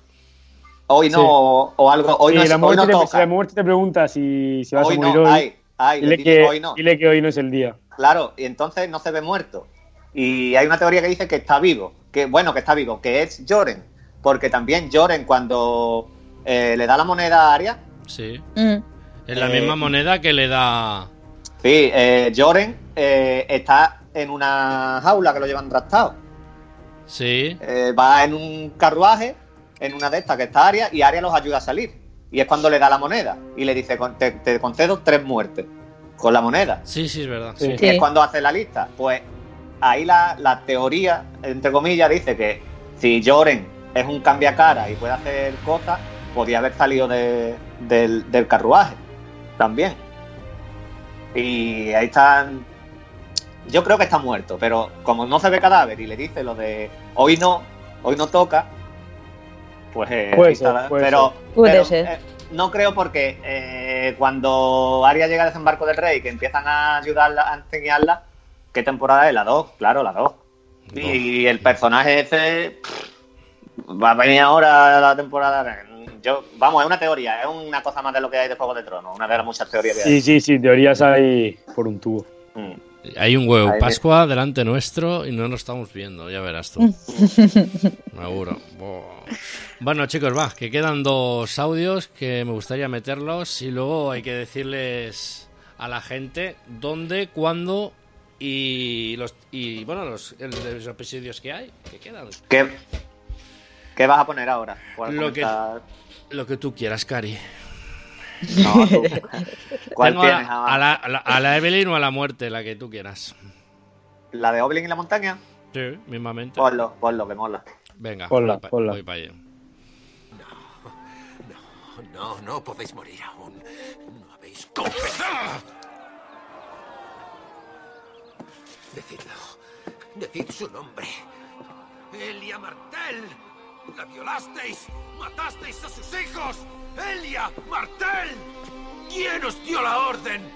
Hoy no, Sí. o, o algo, hoy Sí, no, es, la, hoy muerte no te, si toca. la muerte te pregunta si, si vas hoy a morir no, hoy, ay, ay, le dile, que, hoy no. dile que hoy no es el día. Claro, y entonces no se ve muerto. Y hay una teoría que dice que está vivo, que bueno, que está vivo, que es Joren, porque también Joren cuando eh, le da la moneda a Aria, Sí. Mm. Es la Eh, misma moneda que le da. Sí, eh, Joren eh, está en una jaula que lo llevan raptado. Sí. Eh, va en un carruaje, en una de estas que está Aria, y Aria los ayuda a salir. Y es cuando le da la moneda y le dice, "Con- te, te concedo tres muertes con la moneda. Sí, sí, es verdad. Sí. sí. Y es cuando hace la lista. Pues ahí la, la teoría, entre comillas, dice que si Joren es un cambiacara y puede hacer cosas, podría haber salido de- del, del carruaje también. Y ahí están. Yo creo que está muerto, pero como no se ve cadáver y le dice lo de hoy no, hoy no toca, pues eh, Puede ahí está ser, la- puede pero, Puede pero, ser. eh, no creo porque eh, cuando Aria llega al desembarco del rey, que empiezan a ayudarla, a enseñarla, ¿qué temporada es? La 2, claro, la 2. Y el personaje ese pff, va a venir ahora la temporada. Yo, vamos, es una teoría, es una cosa más de lo que hay de Juego de Tronos, una de las muchas teorías que hay. Sí, sí, sí, teorías hay por un tubo. Mm. Hay un huevo Pascua delante nuestro y no nos estamos viendo, ya verás tú. <laughs> Seguro. Bueno, chicos, va, que quedan dos audios que me gustaría meterlos y luego hay que decirles a la gente dónde, cuándo y los y bueno, los, episodios que hay, que quedan. ¿Qué, ¿Qué vas a poner ahora? ¿Cuál Lo que, lo que tú quieras, Cari. No, tú. <laughs> ¿Cuál Tengo a, tienes? a la, a la- a la Evelyn o a la muerte, la que tú quieras. ¿La de Oblin y la montaña? Sí, mismamente. Ponlo, ponlo, que mola. Venga, Ponla, voy pa- ponla. voy pa' allá. No, no podéis morir aún. No habéis comenzado. Decidlo. Decid su nombre. Elia Martel. La violasteis. Matasteis a sus hijos. Elia Martel. ¿Quién os dio la orden?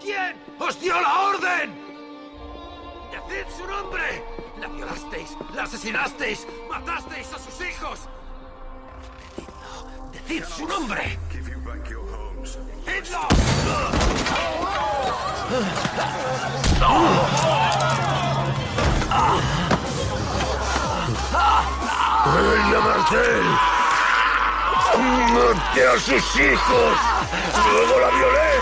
¿Quién os dio la orden? Decid su nombre. La violasteis. La asesinasteis. Matasteis a sus hijos. Decid su nombre. ¡Decidlo! ¡Elia Martel! ¡Maté a sus hijos! ¡Luego la violé!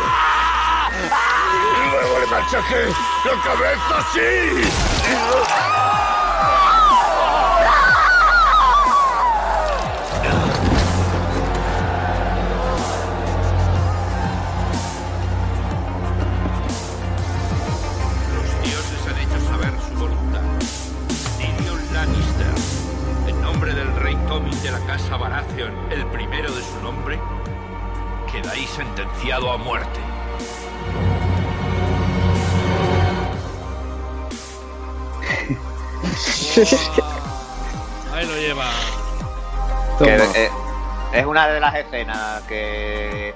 ¡Luego le machaqué la cabeza así! De la casa Baratheon, el primero de su nombre, quedáis sentenciado a muerte. <laughs> Ahí lo lleva. Que, eh, es una de las escenas que,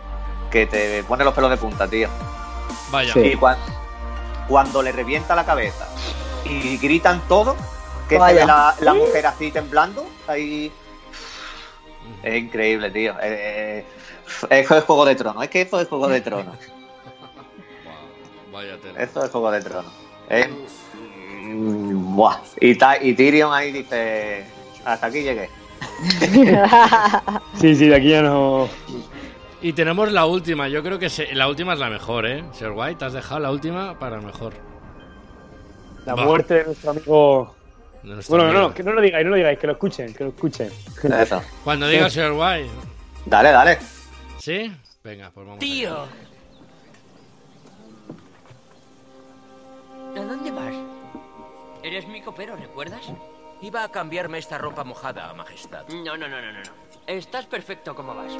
que te pone los pelos de punta, tío. Vaya. Y cua- cuando le revienta la cabeza y gritan todo, que se ve la, la mujer así temblando, ahí. Es increíble, tío. Eh, eso es Juego de Tronos. Es que eso es Juego de Tronos. Vaya tela. Eso es Juego de Tronos. Es- mm, buah. Y, ta- y Tyrion ahí dice: Hasta aquí llegué. <laughs> Sí, sí, de aquí ya no. Y tenemos la última. Yo creo que se- la última es la mejor, ¿eh? Sir White, has dejado la última para mejor. La Va. muerte de nuestro amigo. Bueno, no, amigo. no, que no lo digáis, no lo digáis, que lo escuchen, que lo escuchen. Eso. Cuando diga Sir White. Dale, dale. ¿Sí? Venga, pues vamos. Tío. ¿A dónde vas? Eres mi copero, ¿recuerdas? Iba a cambiarme esta ropa mojada, Majestad. No, no, no, no, no. no. Estás perfecto como vas.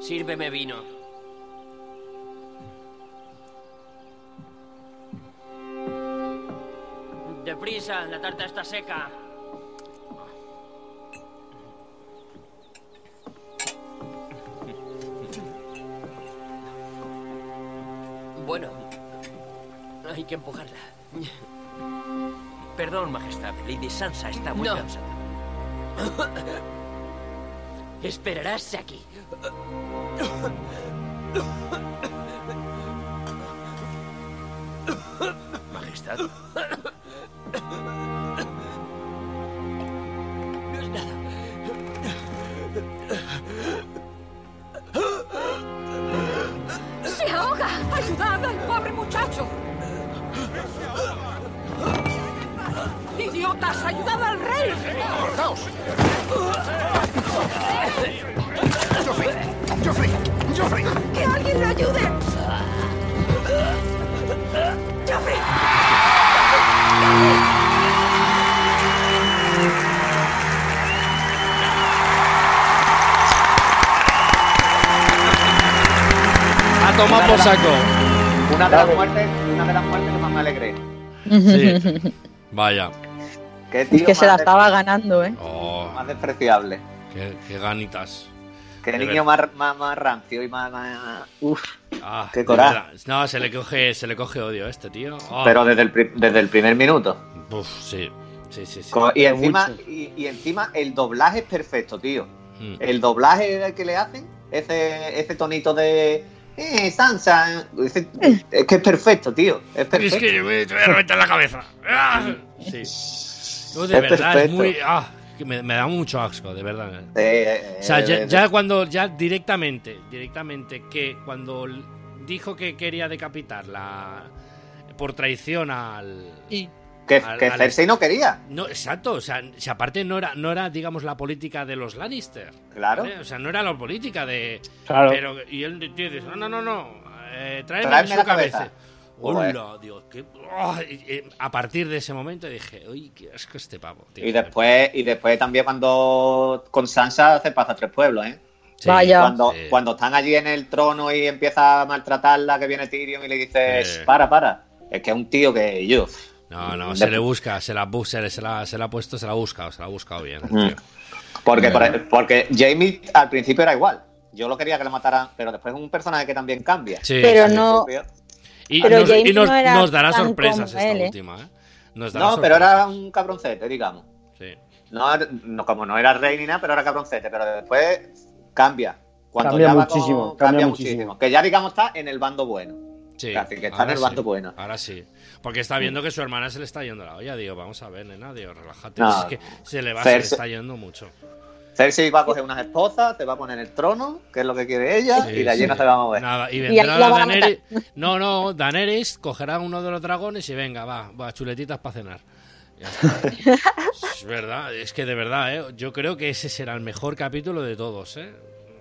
Sírveme vino. Deprisa, la tarta está seca. Bueno, hay que empujarla. Perdón, Majestad. Lady Sansa está muy No. cansada. Esperarás aquí. Majestad. No es nada. ¡Se ahoga! ¡Ayudad al pobre muchacho! ¡Idiotas! ¡Ayudad al rey! ¡Cortaos! ¡Joffrey! ¡Joffrey! ¡Joffrey! ¡Que alguien le ayude! ¡Joffrey! A tomar por saco. Una de las muertes, una de las muertes que más me alegré. Sí. <laughs> Vaya. Qué Es que se la estaba ganando, ¿eh? Oh, más despreciable. qué, qué ganitas. Qué De niño más, más, más rancio y más. más- Uf. Ah, Qué coraje. No, se le coge, se le coge odio a este tío. Ah. Pero desde el, pri- desde el primer minuto. Uf, sí. Sí, sí, sí. Y, encima, y, y encima el doblaje es perfecto, tío. Mm. El doblaje que le hacen, ese, ese tonito de. Eh, Sansa. ese- es que es perfecto, tío. Es perfecto. Es que yo me te voy a reventar la cabeza. Ah. Sí. Yo de Es verdad, es perfecto. muy. Ah, que me, me da mucho asco, de verdad. Eh, O sea, eh, ya, eh, ya cuando, ya directamente, directamente, que cuando dijo que quería decapitarla por traición al. que, al- que al- Cersei no quería. No, exacto, o sea, si aparte no era, no era, digamos, la política de los Lannister. Claro. ¿vale? O sea, no era la política de. Claro. Pero, y él dice, no, no, no, no, eh, tráeme, Tráeme su la cabeza. cabeza. Joder. Hola, Dios, qué- y- y a partir de ese momento dije, uy, qué asco este pavo, tío. Y después, y después también cuando con Sansa se pasa a tres pueblos, ¿eh? Sí, Vaya. Cuando, sí. cuando están allí en el trono y empieza a maltratarla, que viene Tyrion y le dices, Sí. para, para. Es que es un tío que yo. No, no, De- se le busca, se la, se, le- se la, se la ha puesto, se la ha buscado, se la ha buscado bien. Mm. tío. Porque, por- porque Jamie al principio era igual. Yo lo quería que le mataran, pero después es un personaje que también cambia. Sí, Pero no- Y, Pero nos, Jamie y nos, no era nos dará tan sorpresas esta él, ¿eh? última, ¿eh? Nos dará No, pero era un cabroncete, digamos. Sí. No, no, como no era rey ni nada, pero era cabroncete. Pero después cambia. Cuando Cambia ya va con- muchísimo, cambia, cambia muchísimo. muchísimo. Que ya, digamos, está en el bando bueno. Sí, Así que está en ahora el sí, bando bueno. Ahora sí. Porque está viendo que su hermana se le está yendo la olla. Digo, vamos a ver, nena, digo, relájate. No. Es que se le va, se le está yendo mucho. Cersei va a coger unas esposas, se va a poner el trono, que es lo que quiere ella, Sí, y de allí sí. no se va a mover. Nada, y Y vendrá ahí la Daenerys. No, no, Daenerys cogerá uno de los dragones y venga, va, va, chuletitas para cenar. Ya está. <laughs> es verdad, es que de verdad, ¿eh? yo creo que ese será el mejor capítulo de todos, ¿eh?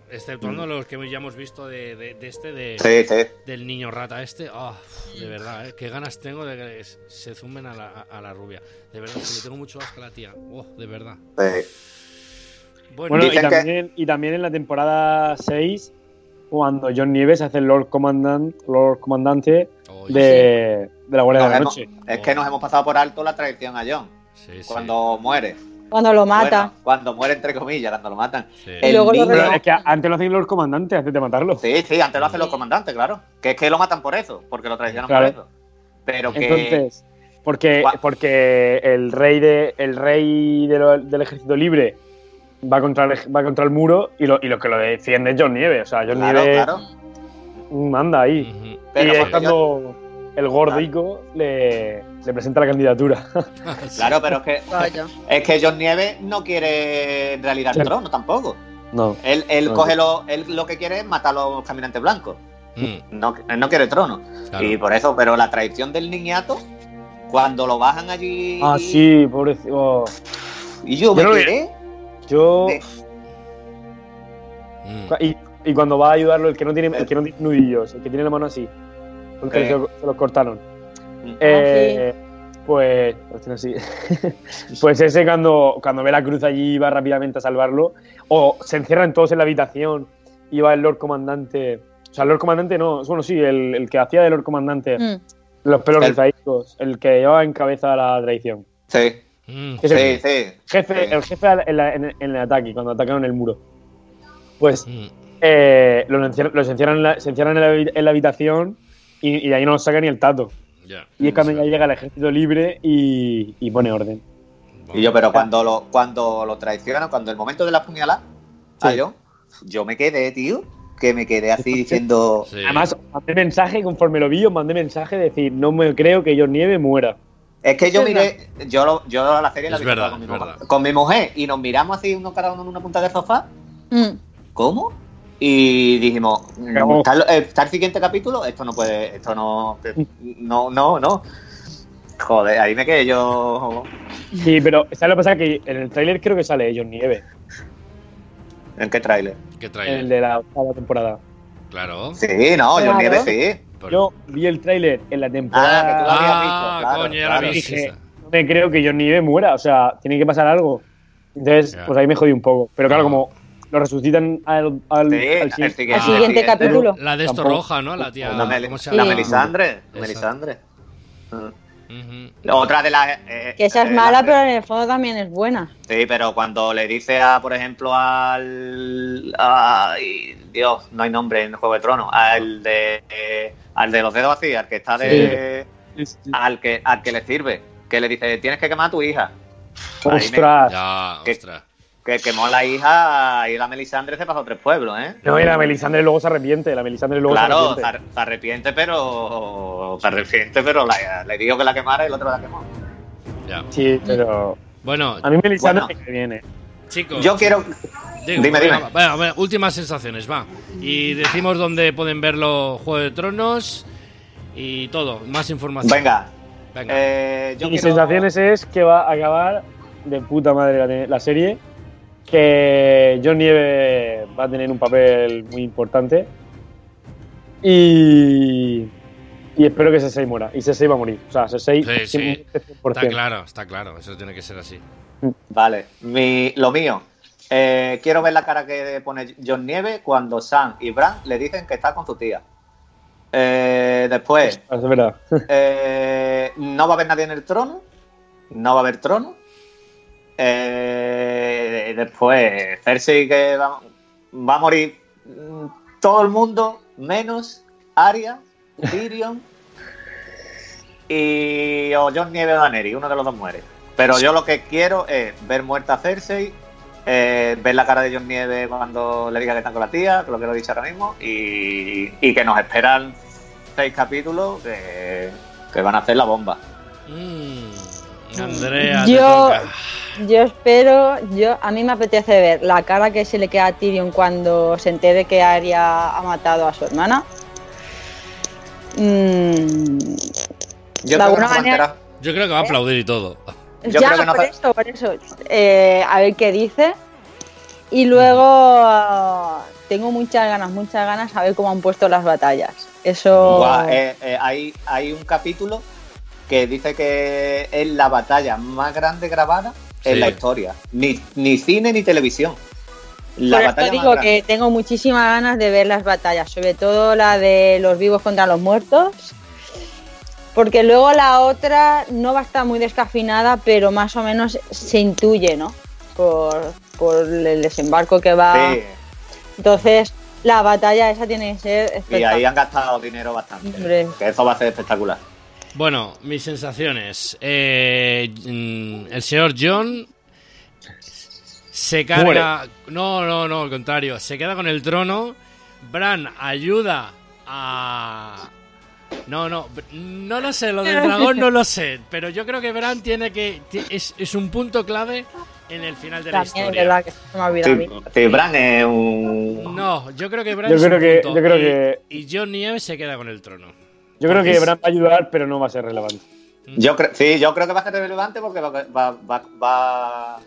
exceptuando los que ya hemos visto de, de- de este, de. Sí, sí. del niño rata este. Ah, de verdad, ¿eh? qué ganas tengo de que se zumben a la, a la rubia. De verdad, que le tengo mucho asco a la tía. Oh, de verdad. Bueno, Bueno, y que- también, y también en la temporada 6, cuando John Nieves hace el Lord, Commandant, Lord Comandante de, de la Guardia de la hemos- Noche. es que nos hemos pasado por alto la traición a John. Cuando muere. Cuando lo mata. Bueno, cuando muere, entre comillas, cuando lo matan. Y El luego lo niño- Pero es que antes lo hacía el Lord Comandante, antes de matarlo. Sí, sí, antes lo hacen los comandantes, claro. Que es que lo matan por eso, porque lo traicionan Claro. por eso. Pero que. Entonces, porque, porque el rey de el rey de lo- del ejército libre va contra el, va contra el muro y lo, y lo que lo defiende es John Nieve. O sea, John Claro, Nieve claro. manda ahí. Pero y es cuando el gordico le, le presenta la candidatura. <laughs> <laughs> Claro, pero es que. Es que John Nieves no quiere en realidad el trono tampoco. no. Él, él No. coge lo, él lo que quiere es matar a los caminantes blancos. No, él no quiere el trono. Mm. Claro. Y por eso, pero la traición del niñato, cuando lo bajan allí. Ah, sí, pobrecito. Y yo me no quedé. Yo. Mm. Y, y cuando va a ayudarlo, el que no tiene, el que no tiene nudillos, el que tiene la mano así, porque se, lo- se los cortaron. Mm. Eh, Pues, los tiene así. pues ese cuando, cuando ve la cruz allí va rápidamente a salvarlo, o se encierran todos en la habitación y va el Lord Comandante. O sea, el Lord Comandante no, bueno, sí, el, el que hacía de Lord Comandante, Mm. los pelos El- rizaditos, el que llevaba en cabeza la traición. Sí. Mm. Es el- Sí, sí. jefe, Sí. el jefe en, la- en- en el ataque, cuando atacaron el muro. Pues Mm. eh, los, encierran, los encierran en la, se encierran en la, habi- en la habitación y, y de ahí no los saca ni el tato. Y es cuando ya llega el ejército libre y, y pone orden. Y yo, pero cuando lo, cuando lo traicionan, cuando el momento de la puñalada, Sí. yo, yo me quedé, tío, que me quedé así diciendo. Además, mandé mensaje, conforme lo vi, os mandé mensaje de decir, no me creo que John Nieve muera. Es que yo miré, yo, lo- yo la serie la vi verdad, con mi, mujer, con mi mujer y nos miramos así uno cada uno en una punta del sofá. Mm. ¿Cómo? Y dijimos, Cagó. ¿está, el- está el siguiente capítulo? Esto no puede, esto no, no, no, no. Joder, ahí me quedé yo. Sí, pero ¿sabes lo que pasa? Que en el tráiler creo que sale John Nieve, ¿En qué tráiler? ¿Qué el trae? de la octava temporada. Claro. Sí, no, Claro. John Nieves sí. Yo vi el tráiler en la Ah, que tú temporada lo habías Ah, visto, claro. coño, ya la claro. dije, no me creo que John Nieve muera, o sea, tiene que pasar algo. Entonces, pues ahí me jodí un poco. Pero claro, Ah. como lo resucitan al, al, Sí, al el siguiente- siguiente- Al siguiente capítulo. La de esto roja, ¿no? La tía. La, Meli- ¿Cómo se la llama? Melisandre. Exacto. Melisandre. Ujú. Otra de las. eh, Que esa es eh, mala, la- pero en el fondo también es buena. Sí, pero cuando le dice a, por ejemplo, al. Ay, Dios, no hay nombre en Juego de Tronos. Al de. eh, al de los dedos así, al que está de. Al, que, al que le sirve. Que le dice, tienes que quemar a tu hija. Me- ¡Ostras! Ya, ostras. Que quemó a la hija y la Melisandre se pasó tres pueblos, ¿eh? No, y la Melisandre luego se arrepiente. La Melisandre luego Claro, se arrepiente. ar- se arrepiente, pero. Se arrepiente, pero la- le dijo que la quemara y el otro la quemó. Ya. Sí, pero. Bueno, A mí Melisandre Bueno. me eh. chicos. Yo quiero. Digo, Dime, dime. va, va, últimas sensaciones, va. Y decimos dónde pueden verlo Juego de Tronos y todo, más información. Venga. Venga. Eh, yo Mis quiero- sensaciones es que va a acabar de puta madre la, la serie. Que John Nieve va a tener un papel muy importante. Y. Y espero que Cersei muera. Y Cersei va a morir. O sea, Cersei. Sí, sí. 100%. Está claro, está claro. Eso tiene que ser así. Vale, mi, lo mío. Eh, quiero ver la cara que pone John Nieve cuando Sam y Bran le dicen que está con su tía. Eh, después, Es verdad. <laughs> eh, no va a haber nadie en el trono. No va a haber trono. Eh, después, Cersei que va, va a morir mm, todo el mundo, menos Arya, Tyrion <laughs> y o Jon Nieve o Daenerys, uno de los dos muere. Pero yo lo que quiero es ver muerta a Cersei, eh, ver la cara de Jon Nieve cuando le diga que está con la tía, lo que lo he dicho ahora mismo, y, y que nos esperan seis capítulos que, que van a hacer la bomba. Mm, Andrea, te Yo, yo espero, yo a mí me apetece ver la cara que se le queda a Tyrion cuando se entere que Arya ha matado a su hermana. Mm, Yo De creo alguna manera-. Yo creo que va a aplaudir y todo. Yo ya, creo que no por eso, por eso. Eh, a ver qué dice. Y luego tengo muchas ganas, muchas ganas a ver cómo han puesto las batallas. Eso. Eh, eh, hay, hay un capítulo que dice que es la batalla más grande grabada en Sí. la historia. Ni, ni cine ni televisión. La Por batalla digo que tengo muchísimas ganas de ver las batallas, sobre todo la de los vivos contra los muertos. Porque luego la otra no va a estar muy descafinada, pero más o menos se intuye, ¿no? Por, por el desembarco que va. Sí, Entonces, la batalla esa tiene que ser y ahí han gastado dinero bastante. Hombre. Que eso va a ser espectacular. Bueno, mis sensaciones. Eh, mm, el señor John se carga. No, no, no, al contrario. Se queda con el trono. Bran ayuda a. No, no, no lo sé, lo del dragón no lo sé, pero yo creo que Bran tiene que. Es, es un punto clave en el final de la También es historia. verdad que se me ha olvidado a mí. Sí, sí, Bran es un. No, yo creo que Bran Yo es un creo que- punto, yo creo y- que- Y John Nieves se queda con el trono. Yo creo que Bran va a ayudar, pero no va a ser relevante. Yo creo, sí, yo creo que va a ser relevante porque va, va, va, va,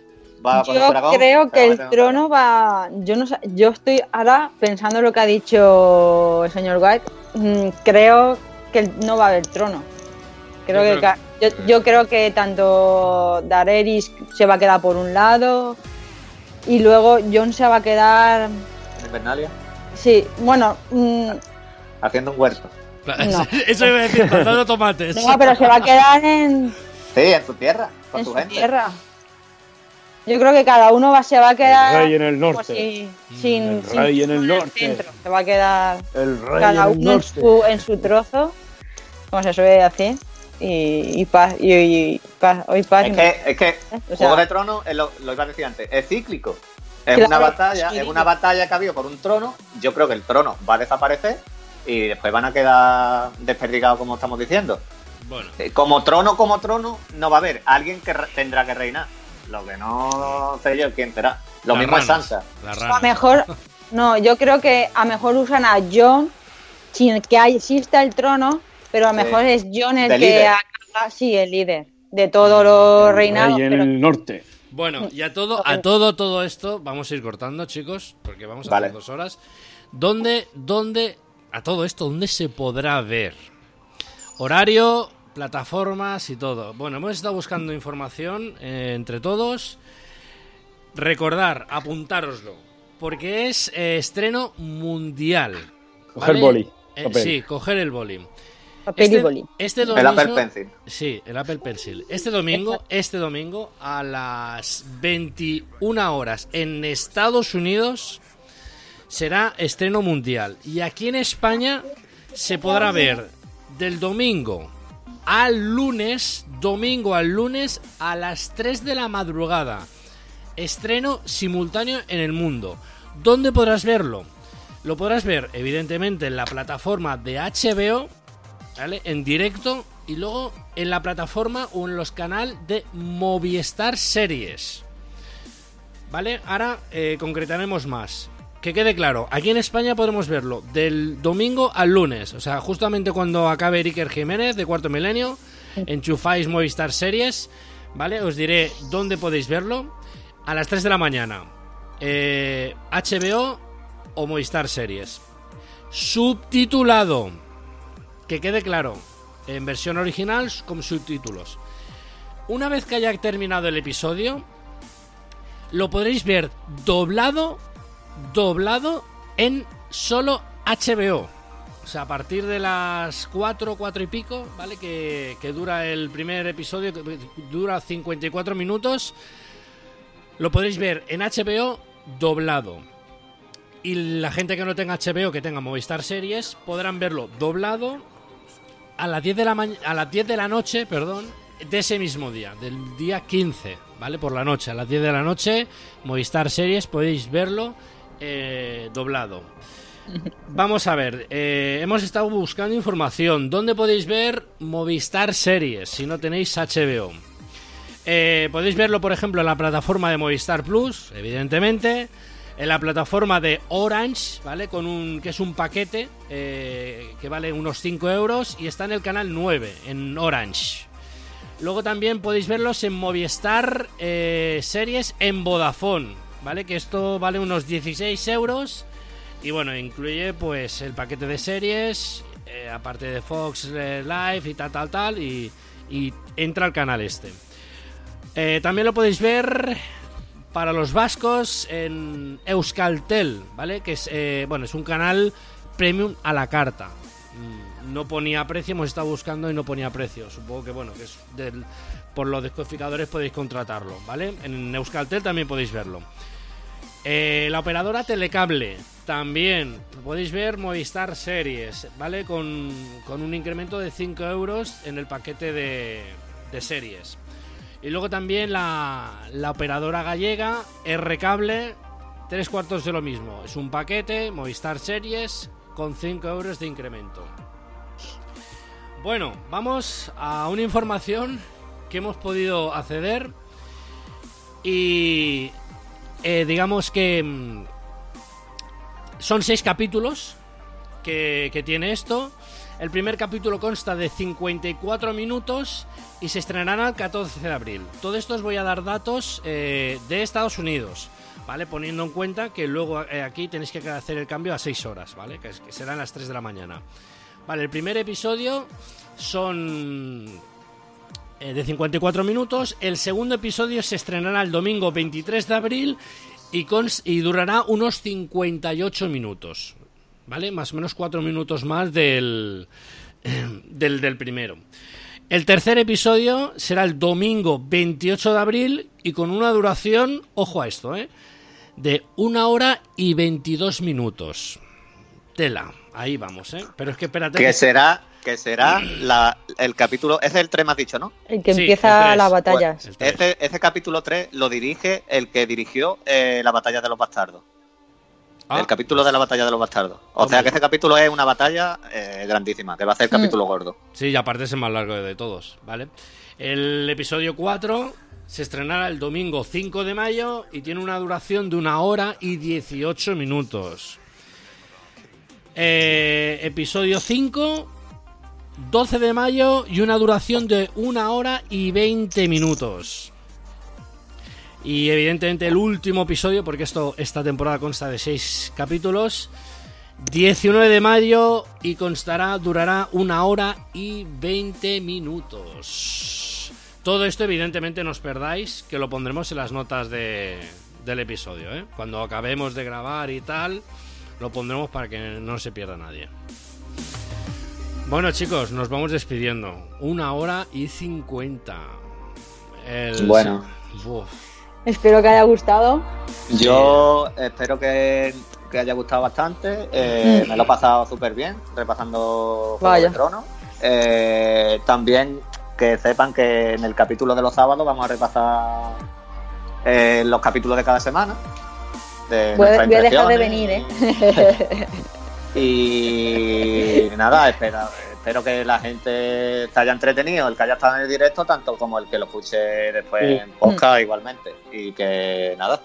va con el Yo dragón, creo que el trono va. Yo no sé, yo estoy ahora pensando lo que ha dicho el señor White. mm, Creo que no va a haber trono. Creo Yo que creo yo creo que tanto Daenerys se va a quedar por un lado y luego Jon se va a quedar. En Invernalia, Sí, bueno, mm, haciendo un huerto. No. <laughs> Eso iba a decir, plantando tomates. no, pero se va a quedar en, Sí, en tu tierra, con en tu su gente. tierra. Yo creo que cada uno va, se va a quedar. rey en el norte. sin, El sin rey en el norte. centro. Se va a quedar El rey cada en el uno en norte. su, en su trozo, como se suele decir, y, y paz. Y, y paz, hoy paz. Es que, es que O sea- Juego de Tronos, es lo, lo iba a decir antes, es cíclico. Es Claro, una batalla, es una batalla que ha habido por un trono. Yo creo que el trono va a desaparecer y después van a quedar desperdigados como estamos diciendo. Bueno, Eh, Como trono, como trono, no va a haber. Alguien que tendrá que reinar. Lo que no sé yo quién será. Lo mismo es Sansa. las a mejor, <laughs> no, yo creo que a lo mejor usan a John sin que exista el trono, pero a mejor es John el que líder. acaba, sí, el líder de todos los reinados. Rey en pero- el norte. Bueno, y a todo, a todo, todo esto vamos a ir cortando, chicos, porque vamos a Vale. hacer dos horas. ¿Dónde, dónde, a todo esto, dónde se podrá ver? Horario, plataformas y todo. Bueno, hemos estado buscando información eh, entre todos. Recordar, apuntároslo, porque es eh, estreno mundial. Coger ¿vale? boli, Eh, sí, coger el boli. Papel y Este, boli. este El domingo, Apple Pencil. Sí, el Apple Pencil. Este domingo, este domingo a las 21 horas en Estados Unidos será estreno mundial y aquí en España se podrá ver del domingo al lunes, domingo al lunes a las 3 de la madrugada. Estreno simultáneo en el mundo. ¿Dónde podrás verlo? Lo podrás ver evidentemente en la plataforma de HBO ¿vale? En directo y luego en la plataforma o en los canales de Movistar Series. ¿Vale? Ahora eh, concretaremos más. Que quede claro, aquí en España podremos verlo del domingo al lunes, o sea, justamente cuando acabe Iker Jiménez de Cuarto Milenio, enchufáis Movistar Series, ¿vale? Os diré dónde podéis verlo. A las 3 de la mañana, eh, HBO o Movistar Series. Subtitulado. Que quede claro, en versión original con subtítulos. Una vez que haya terminado el episodio, lo podréis ver doblado, doblado en solo HBO. o sea, a partir de las 4, 4 y pico, ¿vale? Que, que dura el primer episodio, que dura 54 minutos. Lo podréis ver en HBO doblado. Y la gente que no tenga HBO, que tenga Movistar Series, podrán verlo doblado a las 10 de la, a las 10 de la noche, perdón, de ese mismo día, del día 15, ¿vale? Por la noche, a las 10 de la noche, Movistar Series, podéis verlo eh, doblado. Vamos a ver, eh, hemos estado buscando información. ¿Dónde podéis ver Movistar Series si no tenéis HBO? Eh, podéis verlo, por ejemplo, en la plataforma de Movistar Plus, evidentemente. En la plataforma de Orange, ¿vale? Con un, que es un paquete que vale unos 5 euros y está en el canal 9, en Orange. Luego también podéis verlos en Movistar Series en Vodafone, ¿vale? Que esto vale unos 16 euros. Y bueno, incluye pues el paquete de series, eh, aparte de Fox eh, Live y tal, tal, tal. Y, entra al canal este. Eh, también lo podéis ver para los vascos en Euskaltel, ¿vale? Que es, bueno, es un canal premium a la carta. Mm, No ponía precio, hemos estado buscando y no ponía precio. Supongo que, bueno, que es del, por los descodificadores podéis contratarlo, ¿vale? En Euskaltel también podéis verlo. Eh, la operadora Telecable también podéis ver Movistar Series, ¿vale? Con, con un incremento de 5 euros en el paquete de, de series. Y luego también la, la operadora gallega R Cable, tres cuartos de lo mismo. Es un paquete Movistar Series con 5 euros de incremento. Bueno, vamos a una información que hemos podido acceder y eh, digamos que mm, son seis capítulos que, tiene esto. El primer capítulo consta de 54 minutos y se estrenará el 14 de abril. Todo esto os voy a dar datos eh, de Estados Unidos, ¿vale? Poniendo en cuenta que luego eh, aquí tenéis que hacer el cambio a 6 horas, ¿vale? Que, que serán las 3 de la mañana. Vale, el primer episodio son de 54 minutos. El segundo episodio se estrenará el domingo 23 de abril y, y durará unos 58 minutos. ¿Vale? Más o menos 4 minutos más del, <clears throat> del, del primero. El tercer episodio será el domingo 28 de abril y con una duración, ojo a esto, ¿eh? de una hora y 22 minutos. Tela, ahí vamos, ¿eh? Pero es que espérate. Que será, que será la, el capítulo. Ese es el 3, me has dicho, ¿no? El que Sí, empieza el tres. las batallas. Pues, ese, ese capítulo 3 lo dirige el que dirigió eh, la batalla de los bastardos. Ah. El capítulo de la batalla de los bastardos. O sea que ese capítulo es una batalla eh, grandísima, que va a ser el capítulo gordo. Sí, y aparte es el más largo de todos, ¿vale? El episodio 4 se estrenará el domingo 5 de mayo y tiene una duración de una hora y 18 minutos. Eh, episodio 5, 12 de mayo y una duración de una hora y 20 minutos. Y evidentemente el último episodio, porque esto esta temporada consta de 6 capítulos, 19 de mayo y constará, durará una hora y 20 minutos. Todo esto evidentemente no os perdáis, que lo pondremos en las notas de, del episodio, ¿eh? Cuando acabemos de grabar y tal, lo pondremos para que no se pierda nadie. Bueno chicos, nos vamos despidiendo. Una hora y 50. El- Bueno. Uf. Espero que haya gustado. Yo espero que, que haya gustado bastante. eh. Me lo he pasado súper bien repasando Juego Vaya. de Tronos. Eh, también que sepan que en el capítulo de los sábados vamos a repasar eh, los capítulos de cada semana. De Voy, voy a dejar de venir, ¿eh? <laughs> Y nada, espera, espero que la gente se haya entretenido, el que haya estado en el directo, tanto como el que lo escuche después Sí. en podcast igualmente. Y que nada,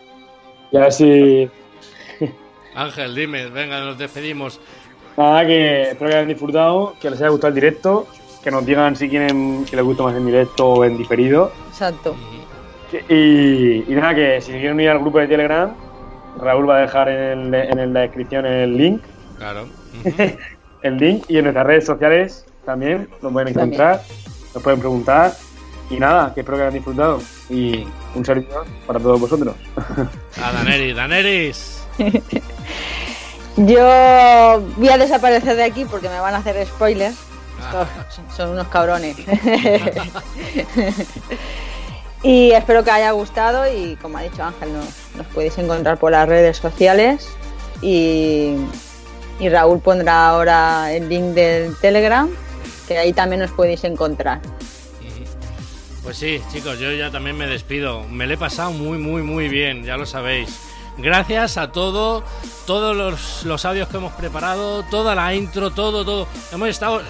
Y a ver si. Ángel, dime, venga, nos despedimos. Nada, que espero que hayan disfrutado, que les haya gustado el directo, que nos digan si quieren que les gusta más en directo o en diferido. Exacto. Y, y nada, que si quieren unir al grupo de Telegram, Raúl va a dejar en, el- en la descripción el link, Claro. <laughs> el link y en nuestras redes sociales también lo pueden También. encontrar, nos pueden preguntar. Y nada, que espero que hayan disfrutado. Y un servidor para todos vosotros. <laughs> A Daneris, Daneris. <laughs> Yo voy a desaparecer de aquí porque me van a hacer spoilers. Estos son- son unos cabrones. y espero que haya gustado y como ha dicho Ángel, nos, nos podéis encontrar por las redes sociales y, y Raúl pondrá ahora el link del Telegram, que ahí también nos podéis encontrar. Pues sí, chicos, yo ya también me despido. Me lo he pasado muy, muy, muy bien, ya lo sabéis. Gracias a todo, todos los, los audios que hemos preparado, toda la intro, todo, todo. Hemos estado,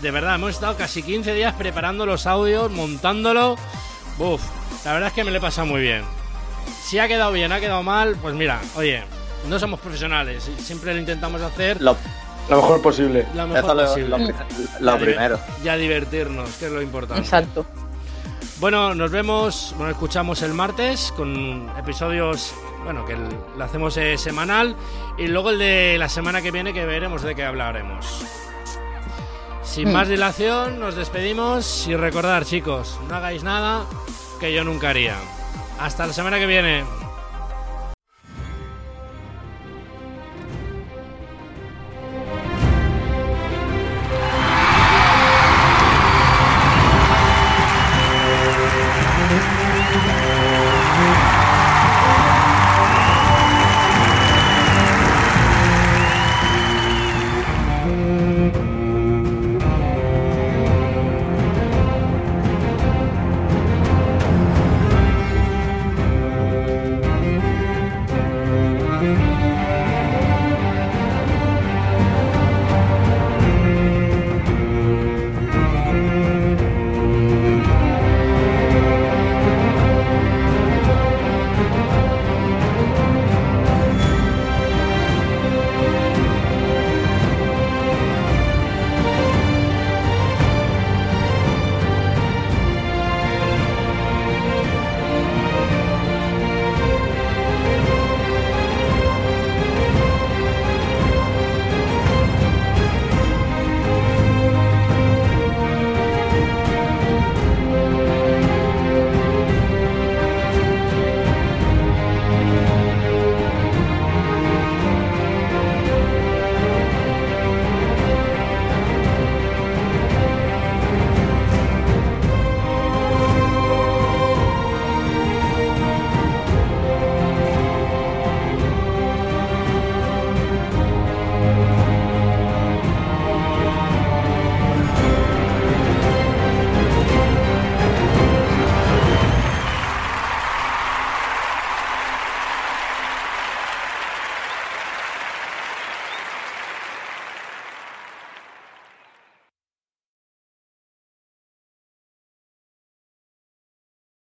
de verdad, hemos estado casi 15 días preparando los audios, montándolo. Uf, la verdad es que me lo he pasado muy bien. Si ha quedado bien, ha quedado mal, pues mira, oye, no somos profesionales, siempre lo intentamos hacer Lo, Lo mejor posible. lo mejor eso lo, posible. lo- primero. Ya divertirnos, que es lo importante. Exacto. Bueno, nos vemos, bueno, escuchamos el martes con episodios, bueno, que lo hacemos eh, semanal y luego el de la semana que viene que veremos de qué hablaremos. Sin Mm. más dilación, nos despedimos y recordar, chicos, no hagáis nada que yo nunca haría. Hasta la semana que viene.